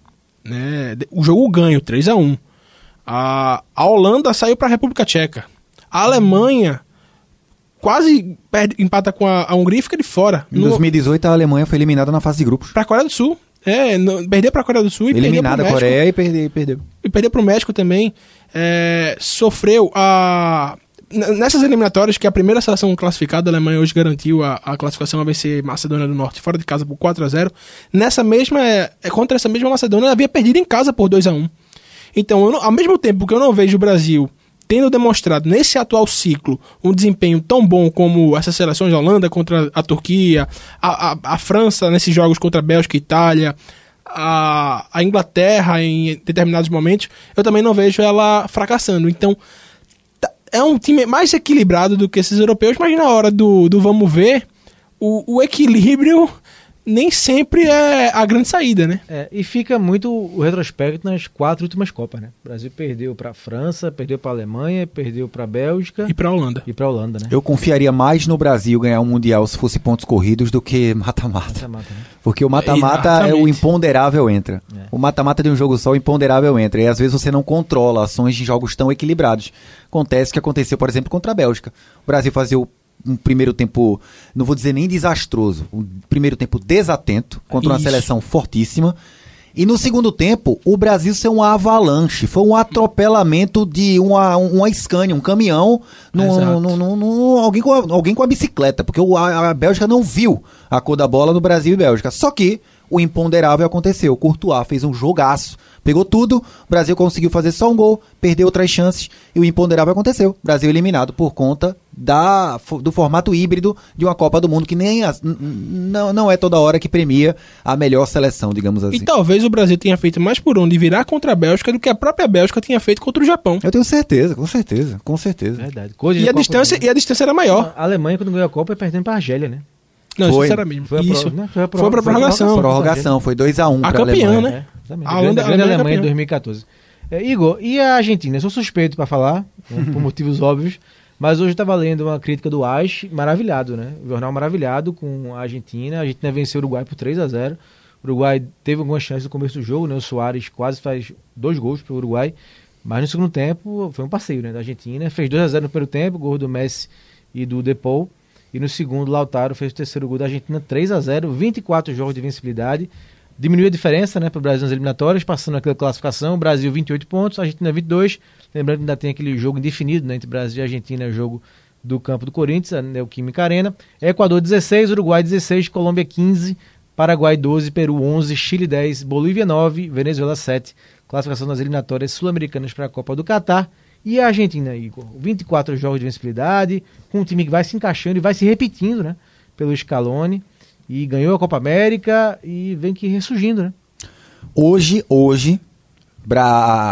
Né? O jogo ganho, 3 a 1 a, a Holanda saiu para a República Tcheca. A Alemanha quase perde, empata com a, a Hungria e fica de fora. Em 2018 a Alemanha foi eliminada na fase de grupos. Para a Coreia do Sul. É, no, perdeu para a Coreia do Sul e Eliminada a perdeu México Coreia e perdeu. perdeu. e perdeu para o México também. É, sofreu a. Nessas eliminatórias, que a primeira seleção classificada, a Alemanha hoje garantiu a, a classificação a vencer Macedônia do Norte fora de casa por 4 a 0 Nessa mesma. É, contra essa mesma Macedônia, ela havia perdido em casa por 2 a 1 Então, não- ao mesmo tempo que eu não vejo o Brasil tendo demonstrado nesse atual ciclo um desempenho tão bom como essas seleções da Holanda contra a Turquia, a, a, a França nesses jogos contra a Bélgica e Itália, a, a Inglaterra em determinados momentos, eu também não vejo ela fracassando. Então, tá- é um time mais equilibrado do que esses europeus, mas na hora do, do vamos ver, o, o equilíbrio nem sempre é a grande saída, né? É, e fica muito o retrospecto nas quatro últimas Copas, né? O Brasil perdeu para a França, perdeu para a Alemanha, perdeu para a Bélgica E pra Holanda. e para a Holanda, né? Eu confiaria mais no Brasil ganhar um Mundial se fosse pontos corridos do que mata-mata. Mata-mata, né? Porque o mata-mata é o imponderável entra. É. O mata-mata de um jogo só, o imponderável entra. E às vezes você não controla ações de jogos tão equilibrados. Acontece o que aconteceu, por exemplo, contra a Bélgica. O Brasil fazia o- um primeiro tempo, não vou dizer nem desastroso, um primeiro tempo desatento contra uma Isso. seleção fortíssima. E no segundo tempo, o Brasil ser um avalanche, foi um atropelamento de uma, uma Scania, um caminhão, num- num- num- alguém, com a, alguém com a bicicleta, porque o- a, a Bélgica não viu a cor da bola no Brasil e Bélgica. Só que o imponderável aconteceu. O Courtois fez um jogaço, pegou tudo, o Brasil conseguiu fazer só um gol, perdeu outras chances e o imponderável aconteceu. O Brasil eliminado por conta da, do formato híbrido de uma Copa do Mundo que nem as- não, não é toda hora que premia a melhor seleção, digamos assim. E talvez o Brasil tenha feito mais por onde virar contra a Bélgica do que a própria Bélgica tinha feito contra o Japão. Eu tenho certeza, com certeza, com certeza. Verdade. Coisa E a, Copa distância, e a distância era maior. A Alemanha, quando ganhou a Copa, é perdendo para a Argélia, né? Não, Foi. sinceramente. Foi a pro- Isso. né? Foi a pro- Foi pra foi a prorrogação. prorrogação. Prorrogação, foi 2x1 A pra campeã, Alemanha. né? É. A A Holanda- grande, a Alemanha é Alemanha em campeã. 2014. É, Igor, e a Argentina? Eu sou suspeito para falar, por motivos óbvios, mas hoje eu estava lendo uma crítica do AIS, maravilhado, né? O jornal maravilhado com a Argentina. A Argentina venceu o Uruguai por 3 a 0 O Uruguai teve algumas chances no começo do jogo, né? O Soares quase faz dois gols para o Uruguai, mas no segundo tempo foi um passeio né, da Argentina. Fez 2 a 0 no primeiro tempo, gol do Messi e do Depou. E no segundo, Lautaro fez o terceiro gol da Argentina, 3 a 0 24 jogos de vencibilidade. Diminuiu a diferença né, para o Brasil nas eliminatórias, passando aquela classificação. Brasil 28 pontos, Argentina 22. Lembrando que ainda tem aquele jogo indefinido né, entre Brasil e Argentina, jogo do campo do Corinthians, a Neoquímica Arena. Equador 16, Uruguai 16, Colômbia 15, Paraguai 12, Peru 11, Chile 10, Bolívia 9, Venezuela 7. Classificação das eliminatórias sul-americanas para a Copa do Catar. E a Argentina, Igor? 24 jogos de vencibilidade, com um time que vai se encaixando e vai se repetindo, né? Pelo Scaloni. E ganhou a Copa América e vem que ressurgindo, né? Hoje, hoje,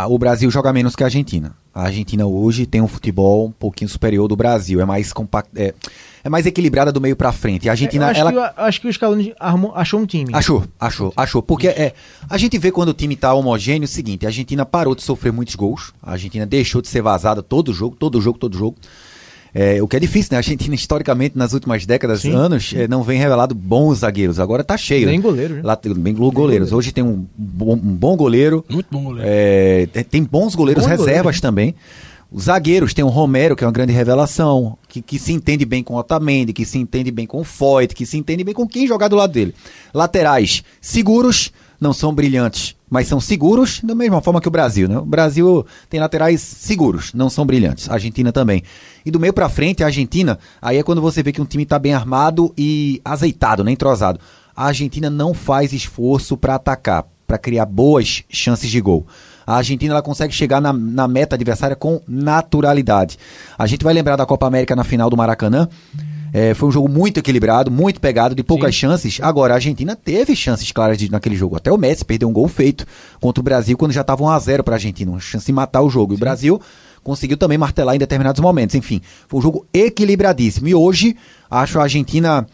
o Brasil joga menos que a Argentina. A Argentina hoje tem um futebol um pouquinho superior do Brasil, é mais compacto, é, é mais equilibrada do meio pra frente. A Argentina, Eu acho, ela que, o- acho que o Scaloni achou um time. Achou, achou, achou. Porque é, a gente vê quando o time tá homogêneo o seguinte: a Argentina parou de sofrer muitos gols, a Argentina deixou de ser vazada todo jogo, todo jogo, todo jogo. É, o que é difícil, né? A Argentina, historicamente, nas últimas décadas, Sim. anos, é, não vem revelado bons zagueiros. Agora tá cheio. Nem né? goleiro, né? Lá, tem- bem goleiros. Hoje tem um bom, um bom goleiro. Muito bom goleiro. É, tem- tem bons goleiros Bom reservas goleiro, né? também. Os zagueiros, tem o Romero, que é uma grande revelação, que, que se entende bem com o Otamendi, que se entende bem com o Foyt, que se entende bem com quem jogar do lado dele. Laterais, seguros, não são brilhantes, mas são seguros da mesma forma que o Brasil, né? O Brasil tem laterais seguros, não são brilhantes. A Argentina também. E do meio pra frente, a Argentina, aí é quando você vê que um time tá bem armado e azeitado, né? Entrosado. A Argentina não faz esforço pra atacar, pra criar boas chances de gol. A Argentina ela consegue chegar na, na meta adversária com naturalidade. A gente vai lembrar da Copa América na final do Maracanã. É, foi um jogo muito equilibrado, muito pegado, de poucas chances. Agora, a Argentina teve chances claras de, naquele jogo. Até o Messi perdeu um gol feito contra o Brasil quando já estava 1x0 para a Argentina. Uma chance de matar o jogo. E o Brasil conseguiu também martelar em determinados momentos. Enfim, foi um jogo equilibradíssimo. E hoje, acho a Argentina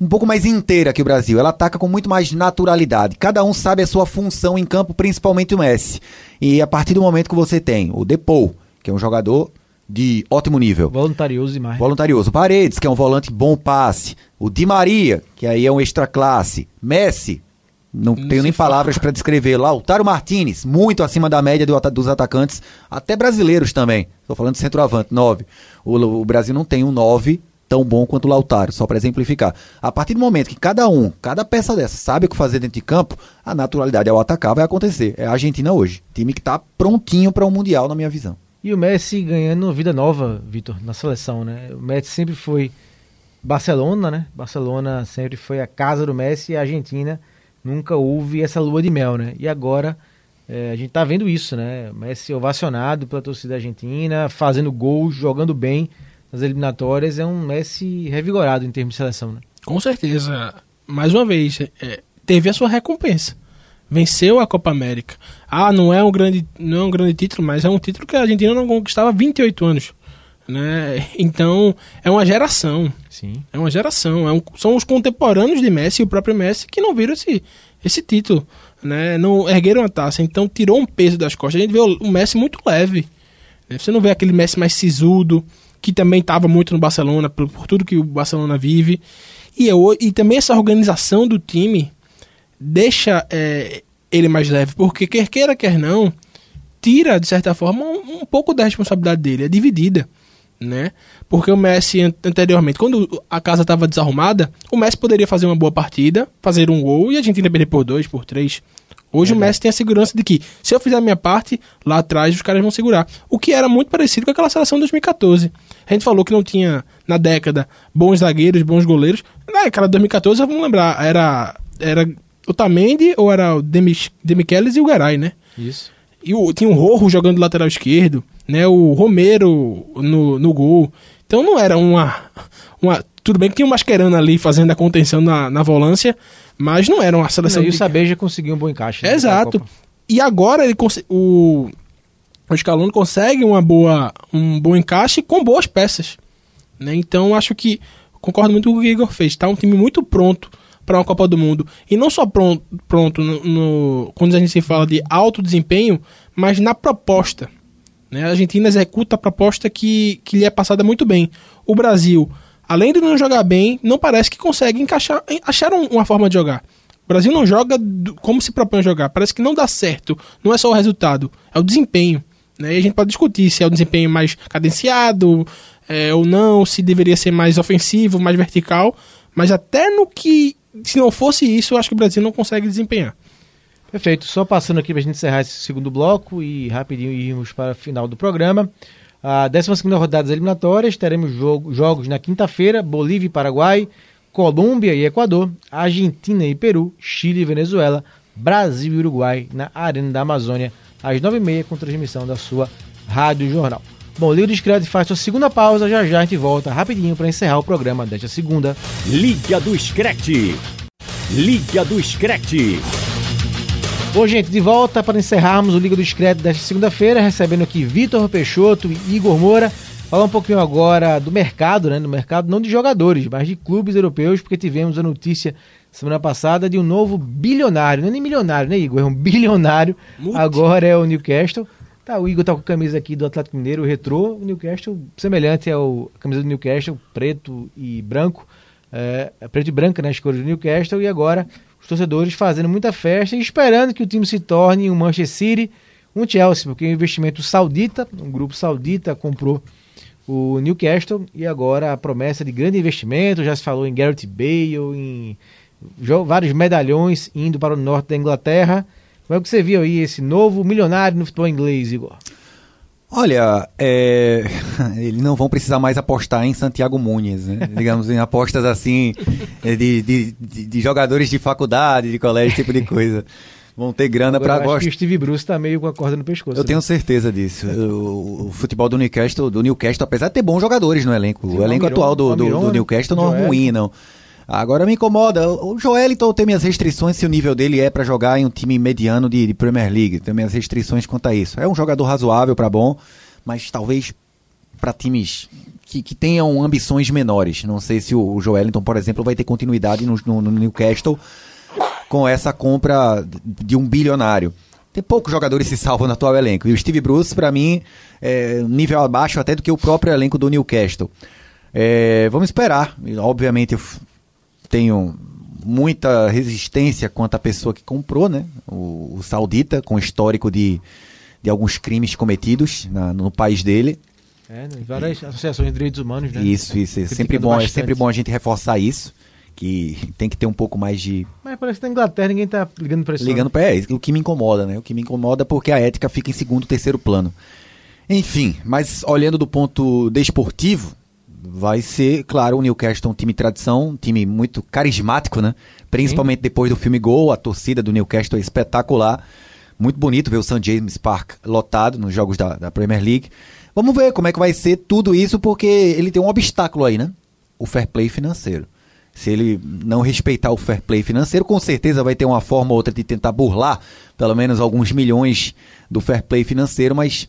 um pouco mais inteira que o Brasil. Ela ataca com muito mais naturalidade. Cada um sabe a sua função em campo, principalmente o Messi. E a partir do momento que você tem o Depou, que é um jogador de ótimo nível. Voluntarioso demais. Voluntarioso. Paredes, que é um volante bom passe. O Di Maria, que aí é um extra classe. Messi, não, Não tenho nem fala. palavras para descrever. Lautaro Martinez, muito acima da média do dos atacantes, até brasileiros também. Estou falando de centroavante, 9. O, o Brasil não tem um 9 tão bom quanto o Lautaro, só para exemplificar. A partir do momento que cada um, cada peça dessa sabe o que fazer dentro de campo, a naturalidade ao atacar vai acontecer. É a Argentina hoje. Time que está prontinho para o Mundial, na minha visão. E o Messi ganhando vida nova, Vitor, na seleção, né? O Messi sempre foi Barcelona, né? Barcelona sempre foi a casa do Messi e a Argentina nunca houve essa lua de mel, né? E agora é, a gente tá vendo isso, né? O Messi ovacionado pela torcida argentina, fazendo gols, jogando bem nas eliminatórias. É um Messi revigorado em termos de seleção, né? Com certeza. Mais uma vez, é, teve a sua recompensa. Venceu a Copa América. Ah, não é um grande, não é um grande título, mas é um título que a Argentina não conquistava há 28 anos. Né? Então, é uma geração. Sim. É uma geração. É um- são os contemporâneos de Messi e o próprio Messi que não viram esse, esse título. Né? Não ergueram a taça. Então, tirou um peso das costas. A gente vê o, o Messi muito leve. né? Você não vê aquele Messi mais sisudo, que também estava muito no Barcelona, por, por tudo que o Barcelona vive. E, eu, e também essa organização do time deixa é, ele mais leve, porque quer queira, quer não, tira, de certa forma, um, um pouco da responsabilidade dele, é dividida. Né? Porque o Messi an- anteriormente, quando a casa estava desarrumada, o Messi poderia fazer uma boa partida, fazer um gol e a Argentina perder por dois, por três. Hoje o Messi tem a segurança de que, se eu fizer a minha parte, lá atrás os caras vão segurar. O que era muito parecido com aquela seleção de 2014. A gente falou que não tinha, na década, bons zagueiros, bons goleiros. Naquela de 2014, vamos lembrar, era, era o Tamendi ou era o Demichelis e o Garay, né? Isso. E o, tinha o Rojo jogando lateral esquerdo, né? O Romero no, no gol. Então não era uma, uma. Tudo bem que tinha o Mascherano ali fazendo a contenção na, na volância, mas não era uma seleção. e o Saber conseguiu um bom encaixe. né, Exato. E agora ele o, o Scaloni consegue uma boa, um bom encaixe com boas peças. Né? Então acho que concordo muito com o que o Igor fez. Tá um time muito pronto para uma Copa do Mundo. E não só pronto, pronto no, no- quando a gente fala de alto desempenho, mas na proposta. Né? A Argentina executa a proposta que, que lhe é passada muito bem. O Brasil, além de não jogar bem, não parece que consegue encaixar, achar um- uma forma de jogar. O Brasil não joga como se propõe a jogar. Parece que não dá certo. Não é só o resultado, é o desempenho. Né? E a gente pode discutir se é o desempenho mais cadenciado é, ou não, se deveria ser mais ofensivo, mais vertical. Mas até no que, se não fosse isso, eu acho que o Brasil não consegue desempenhar. Perfeito. Só passando aqui para a gente encerrar esse segundo bloco e rapidinho irmos para o final do programa. A 12 rodada das eliminatórias, teremos jogo- jogos na quinta-feira, Bolívia e Paraguai, Colômbia e Equador, Argentina e Peru, Chile e Venezuela, Brasil e Uruguai na Arena da Amazônia, às 9h30, com transmissão da sua Rádio Jornal. Bom, o Liga do Scred faz sua segunda pausa, já já a gente volta rapidinho para encerrar o programa desta segunda. Liga do Screte. Liga do Screte. Bom, gente, de volta para encerrarmos o Liga do Scred desta segunda-feira, recebendo aqui Vitor Peixoto e Igor Moura. Falar um pouquinho agora do mercado, né? Do mercado não de jogadores, mas de clubes europeus, porque tivemos a notícia semana passada de um novo bilionário, não é nem milionário, né, Igor? É um bilionário. Multi. Agora é o Newcastle. Tá, o Igor tá com a camisa aqui do Atlético Mineiro, retrô, o Newcastle, semelhante ao a camisa do Newcastle, preto e branco. É, é preto e branca, né, as cores do Newcastle, e agora os torcedores fazendo muita festa e esperando que o time se torne um Manchester City, um Chelsea, porque o investimento saudita, um grupo saudita comprou o Newcastle e agora a promessa de grande investimento, já se falou em Gareth Bale, em vários medalhões indo para o norte da Inglaterra. Como é que você viu aí esse novo milionário no futebol inglês, Igor? Olha, é, eles não vão precisar mais apostar em Santiago Muniz, né? digamos em apostas assim é, de, de, de- jogadores de faculdade, de colégio, tipo de coisa. Vão ter grana para eu acho que o Steve Bruce tá meio com a corda no pescoço. Eu né? tenho certeza disso. O, o futebol do Newcastle, do Newcastle, apesar de ter bons jogadores no elenco, Sim, o elenco Almiron- atual do, do, do né? Newcastle não é ruim, não. Agora me incomoda. O Joeliton tem minhas restrições se o nível dele é para jogar em um time mediano de, de Premier League. Tem minhas restrições quanto a isso. É um jogador razoável para bom, mas talvez para times que, que tenham ambições menores. Não sei se o, o Joelinton, por exemplo, vai ter continuidade no, no- no Newcastle com essa compra de um bilionário. Tem poucos jogadores se salvam no atual elenco. E o Steve Bruce, para mim, é nível abaixo até do que o próprio elenco do Newcastle. É, vamos esperar. Obviamente, tenho muita resistência quanto à pessoa que comprou, né? O, o saudita, com histórico de, de alguns crimes cometidos na- no país dele. É, né? várias associações de direitos humanos, né? Isso, isso. É sempre bom, é sempre bom a gente reforçar isso. Que tem que ter um pouco mais de, Mas parece que na Inglaterra ninguém tá ligando pra isso. Ligando para é, o que me incomoda, né? O que me incomoda é porque a ética fica em segundo, terceiro plano. Enfim, mas olhando do ponto desportivo, vai ser, claro, o Newcastle um time de tradição, um time muito carismático, né? Principalmente depois do filme Gol, a torcida do Newcastle é espetacular. Muito bonito ver o St. James Park lotado nos jogos da, da Premier League. Vamos ver como é que vai ser tudo isso, porque ele tem um obstáculo aí, né? O fair play financeiro. Se ele não respeitar o fair play financeiro, com certeza vai ter uma forma ou outra de tentar burlar pelo menos alguns milhões do fair play financeiro, mas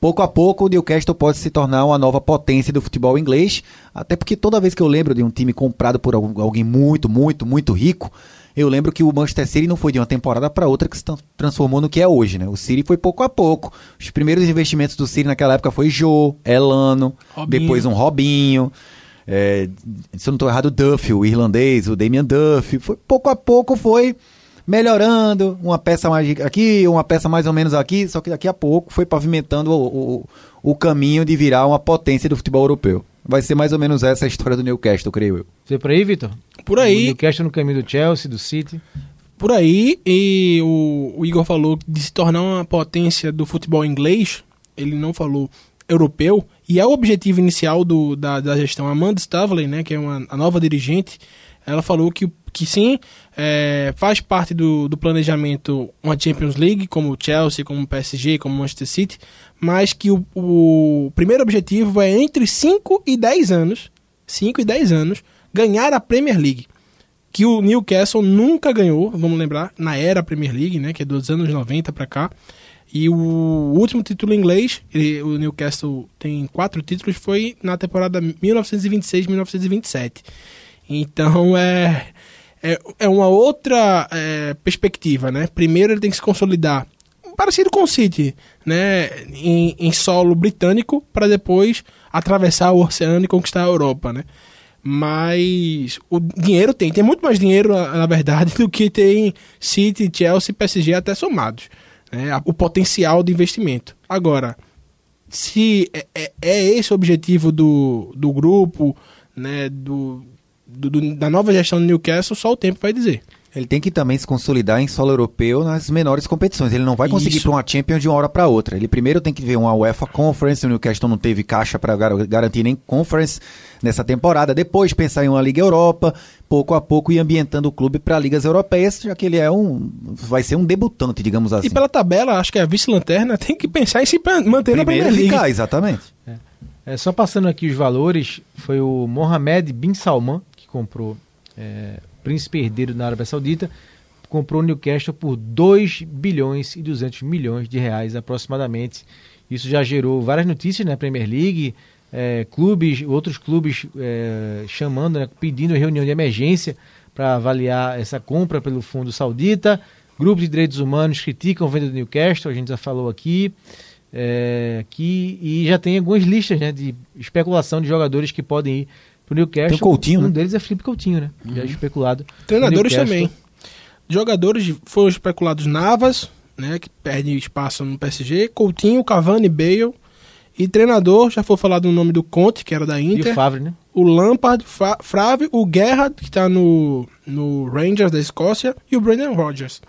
pouco a pouco o Newcastle pode se tornar uma nova potência do futebol inglês, até porque toda vez que eu lembro de um time comprado por alguém muito, muito, muito rico, eu lembro que o Manchester City não foi de uma temporada para outra que se tran- transformou no que é hoje, né? O City foi pouco a pouco. Os primeiros investimentos do City naquela época foi Jô, Elano, Robinho. depois um Robinho, é, se eu não estou errado, o Duff, o irlandês, o Damian Duff. Foi, pouco a pouco foi melhorando, uma peça mais aqui, uma peça mais ou menos aqui, só que daqui a pouco foi pavimentando o, o, o caminho de virar uma potência do futebol europeu. Vai ser mais ou menos essa a história do Newcastle, creio eu. Você por aí, Vitor? Por O aí, Newcastle no caminho do Chelsea, do City. por aí, e o, o Igor falou de se tornar uma potência do futebol inglês, ele não falou europeu, e é o objetivo inicial do, da, da gestão. Amanda Stavley, né, que é uma, a nova dirigente, ela falou que, que sim, é, faz parte do, do planejamento uma Champions League, como o Chelsea, como o PSG, como o Manchester City, mas que o, o primeiro objetivo é entre 5 e 10 anos, 5 e 10 anos, ganhar a Premier League que o Newcastle nunca ganhou, vamos lembrar, na era Premier League, né, que é dos anos 90 para cá. E o último título inglês, ele- o Newcastle tem quatro títulos, foi na temporada 1926-1927. Então é, é, é uma outra é, perspectiva, né? Primeiro ele tem que se consolidar, parecido com o City, né? Em, em solo britânico, para depois atravessar o oceano e conquistar a Europa, né? Mas o dinheiro tem, tem muito mais dinheiro, na verdade, do que tem City, Chelsea PSG até somados. Né? O potencial de investimento. Agora, se é, é- é esse o objetivo do, do grupo, né, do, do- do- da nova gestão do Newcastle, só o tempo vai dizer. Ele tem que também se consolidar em solo europeu nas menores competições. Ele não vai conseguir Isso. para uma Champions de uma hora para outra. Ele primeiro tem que ver uma UEFA Conference. O Newcastle não teve caixa para garantir nem Conference nessa temporada. Depois pensar em uma Liga Europa, pouco a pouco ir ambientando o clube para ligas europeias, já que ele é um vai ser um debutante, digamos assim. E pela tabela, acho que é a vice-lanterna tem que pensar em se manter na primeiro Premier League. ficar, exatamente. É, só passando aqui os valores, foi o Mohamed Bin Salman comprou, é, príncipe herdeiro na Arábia Saudita, comprou Newcastle por 2 bilhões e 200 milhões de reais aproximadamente. Isso já gerou várias notícias na Premier League, é, clubes, outros clubes é, chamando, né, pedindo reunião de emergência para avaliar essa compra pelo fundo saudita. Grupos de direitos humanos criticam a venda do Newcastle, a gente já falou aqui. É, que, e já tem algumas listas né, de especulação de jogadores que podem ir para o Newcastle. Tem o Coutinho, um né? deles é Felipe Coutinho, né? Já é especulado. Treinadores também. Jogadores foram especulados Navas, né, que perde espaço no PSG, Coutinho, Cavani, Bale. E treinador, já foi falado o nome do Conte, que era da E Inter. o Favre, né? o Lampard, Frave, o Gerrard, que tá no, no Rangers da Escócia, e o Brendan Rodgers.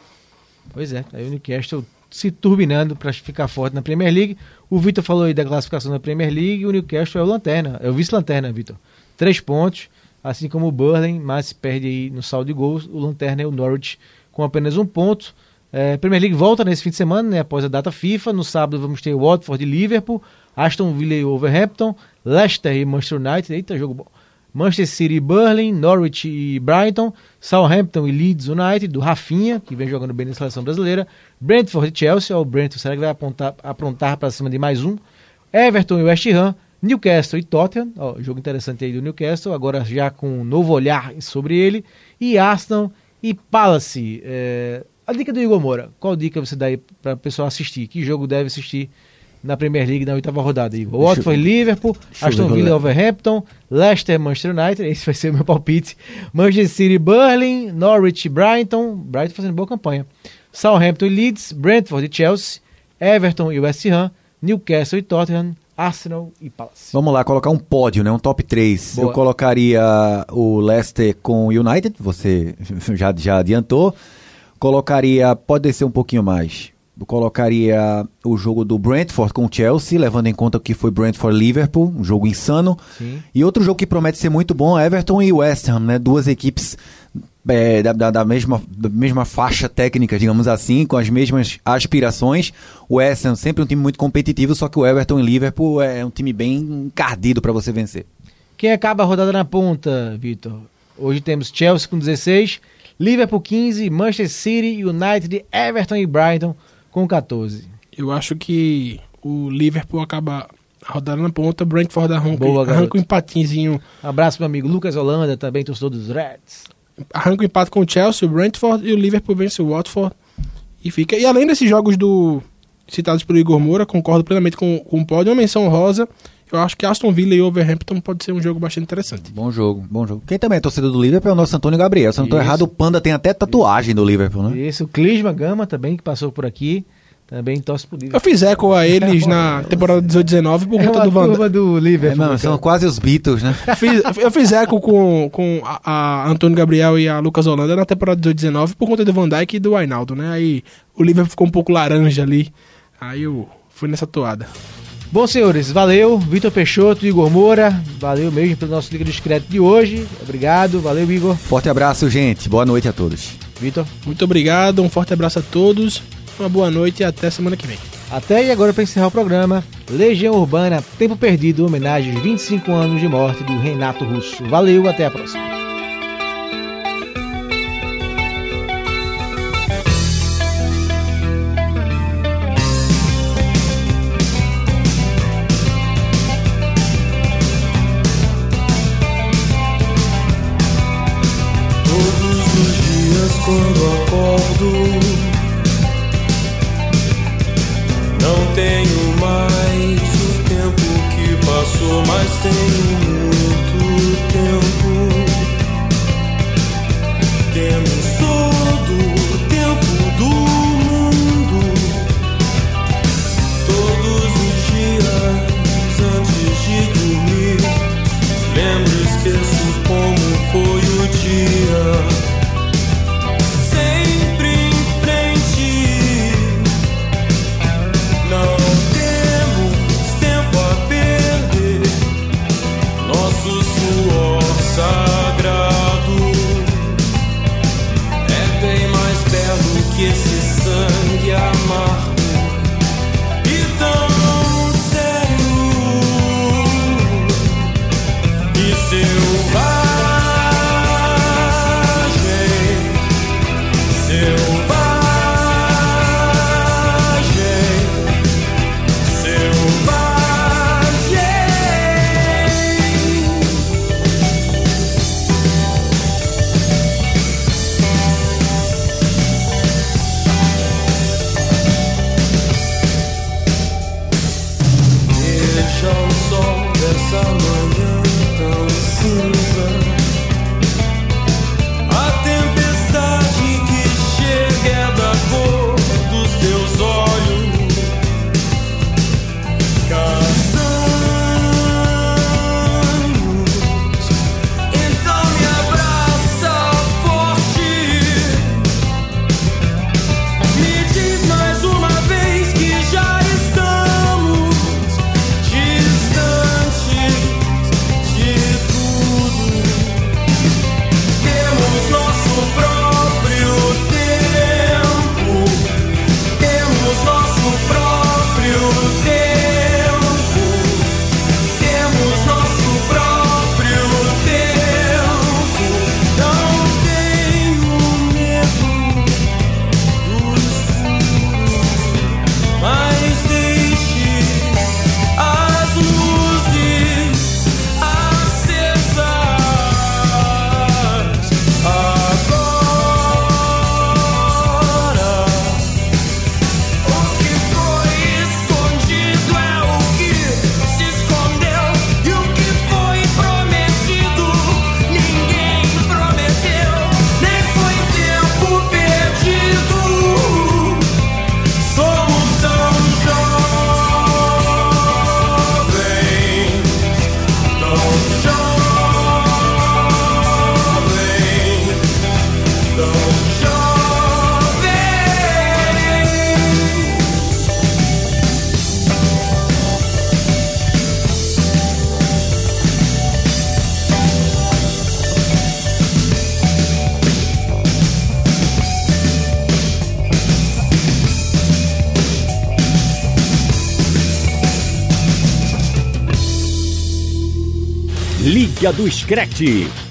Pois é, aí o Newcastle se turbinando para ficar forte na Premier League. O Vitor falou aí da classificação da Premier League, o Newcastle é o lanterna, é o vice-lanterna, Vitor. Três pontos, assim como o Burley, mas perde aí no saldo de gols. O lanterna é o Norwich com apenas um ponto. É, Premier League volta nesse fim de semana, né, após a data FIFA. No sábado vamos ter Watford e Liverpool, Aston Villa e Wolverhampton, Leicester e Manchester United. Eita, jogo bom. Manchester City e Burnley, Norwich e Brighton, Southampton e Leeds United, do Rafinha, que vem jogando bem na seleção brasileira, Brentford e Chelsea, o Brentford será que vai apontar, aprontar para cima de mais um, Everton e West Ham, Newcastle e Tottenham, ó, jogo interessante aí do Newcastle, agora já com um novo olhar sobre ele, e Arsenal e Palace. É, a dica do Igor Moura, qual dica você dá aí para o pessoal assistir? Que jogo deve assistir na Premier League na oitava rodada, Igor? Watford e Liverpool, eu Aston Villa galera. Wolverhampton, Leicester, Manchester United, esse vai ser o meu palpite. Manchester City, Burnley, Norwich, Brighton, Brighton fazendo boa campanha. Southampton e Leeds, Brentford e Chelsea, Everton e West Ham, Newcastle e Tottenham, Arsenal e Palace. Vamos lá, colocar um pódio, né? Um top 3. Boa. Eu colocaria o Leicester com o United, você já, já adiantou. Colocaria, pode descer um pouquinho mais. Colocaria o jogo do Brentford com o Chelsea, levando em conta que foi Brentford Liverpool, um jogo insano. Sim. E outro jogo que promete ser muito bom, Everton e West Ham, né? Duas equipes é, da, da- da mesma, da mesma faixa técnica, digamos assim, com as mesmas aspirações. O West Ham sempre um time muito competitivo, só que o Everton e Liverpool é um time bem encardido para você vencer. Quem acaba a rodada na ponta, Vitor? Hoje temos Chelsea com 16, Liverpool 15, Manchester City, United, Everton e Brighton com 14. Eu acho que o Liverpool acaba a rodada na ponta, Brentford arranca, Boa, arranca um empatinzinho, Abraço meu amigo Lucas Holanda, também torcedor dos Reds. arranca um empate com o Chelsea, o Brentford e o Liverpool vence o Watford e fica. E além desses jogos do citados pelo Igor Moura, concordo plenamente com, com o pódio, uma menção rosa. Eu acho que Aston Villa e Wolverhampton pode ser um jogo bastante interessante. Bom jogo, bom jogo. Quem também é torcedor do Liverpool é o nosso Antônio Gabriel. Se eu não estou Isso. errado, o Panda tem até tatuagem do Liverpool, né? Esse, o Clisma Gama também, que passou por aqui, também torce pro Eu Liverpool. fiz eco a eles na temporada 18-19 por É conta do Van do É, Liverpool. não, cara. são quase os Beatles, né? Eu fiz, eu fiz eco com, com a, a Antônio Gabriel e a Lucas Holanda na temporada 18-19 por conta do Van Dijk e do Ainaldo, né? Aí o Liverpool ficou um pouco laranja ali. Aí eu fui nessa toada. Bom, senhores, valeu. Vitor Peixoto, Igor Moura, valeu mesmo pelo nosso Liga Discreto de hoje. Obrigado, valeu, Igor. Forte abraço, gente. Boa noite a todos. Vitor, Muito obrigado, um forte abraço a todos, uma boa noite e até semana que vem. até e agora para encerrar o programa, Legião Urbana, Tempo Perdido, homenagem aos 25 anos de morte do Renato Russo. Valeu, até a próxima. Do Screte.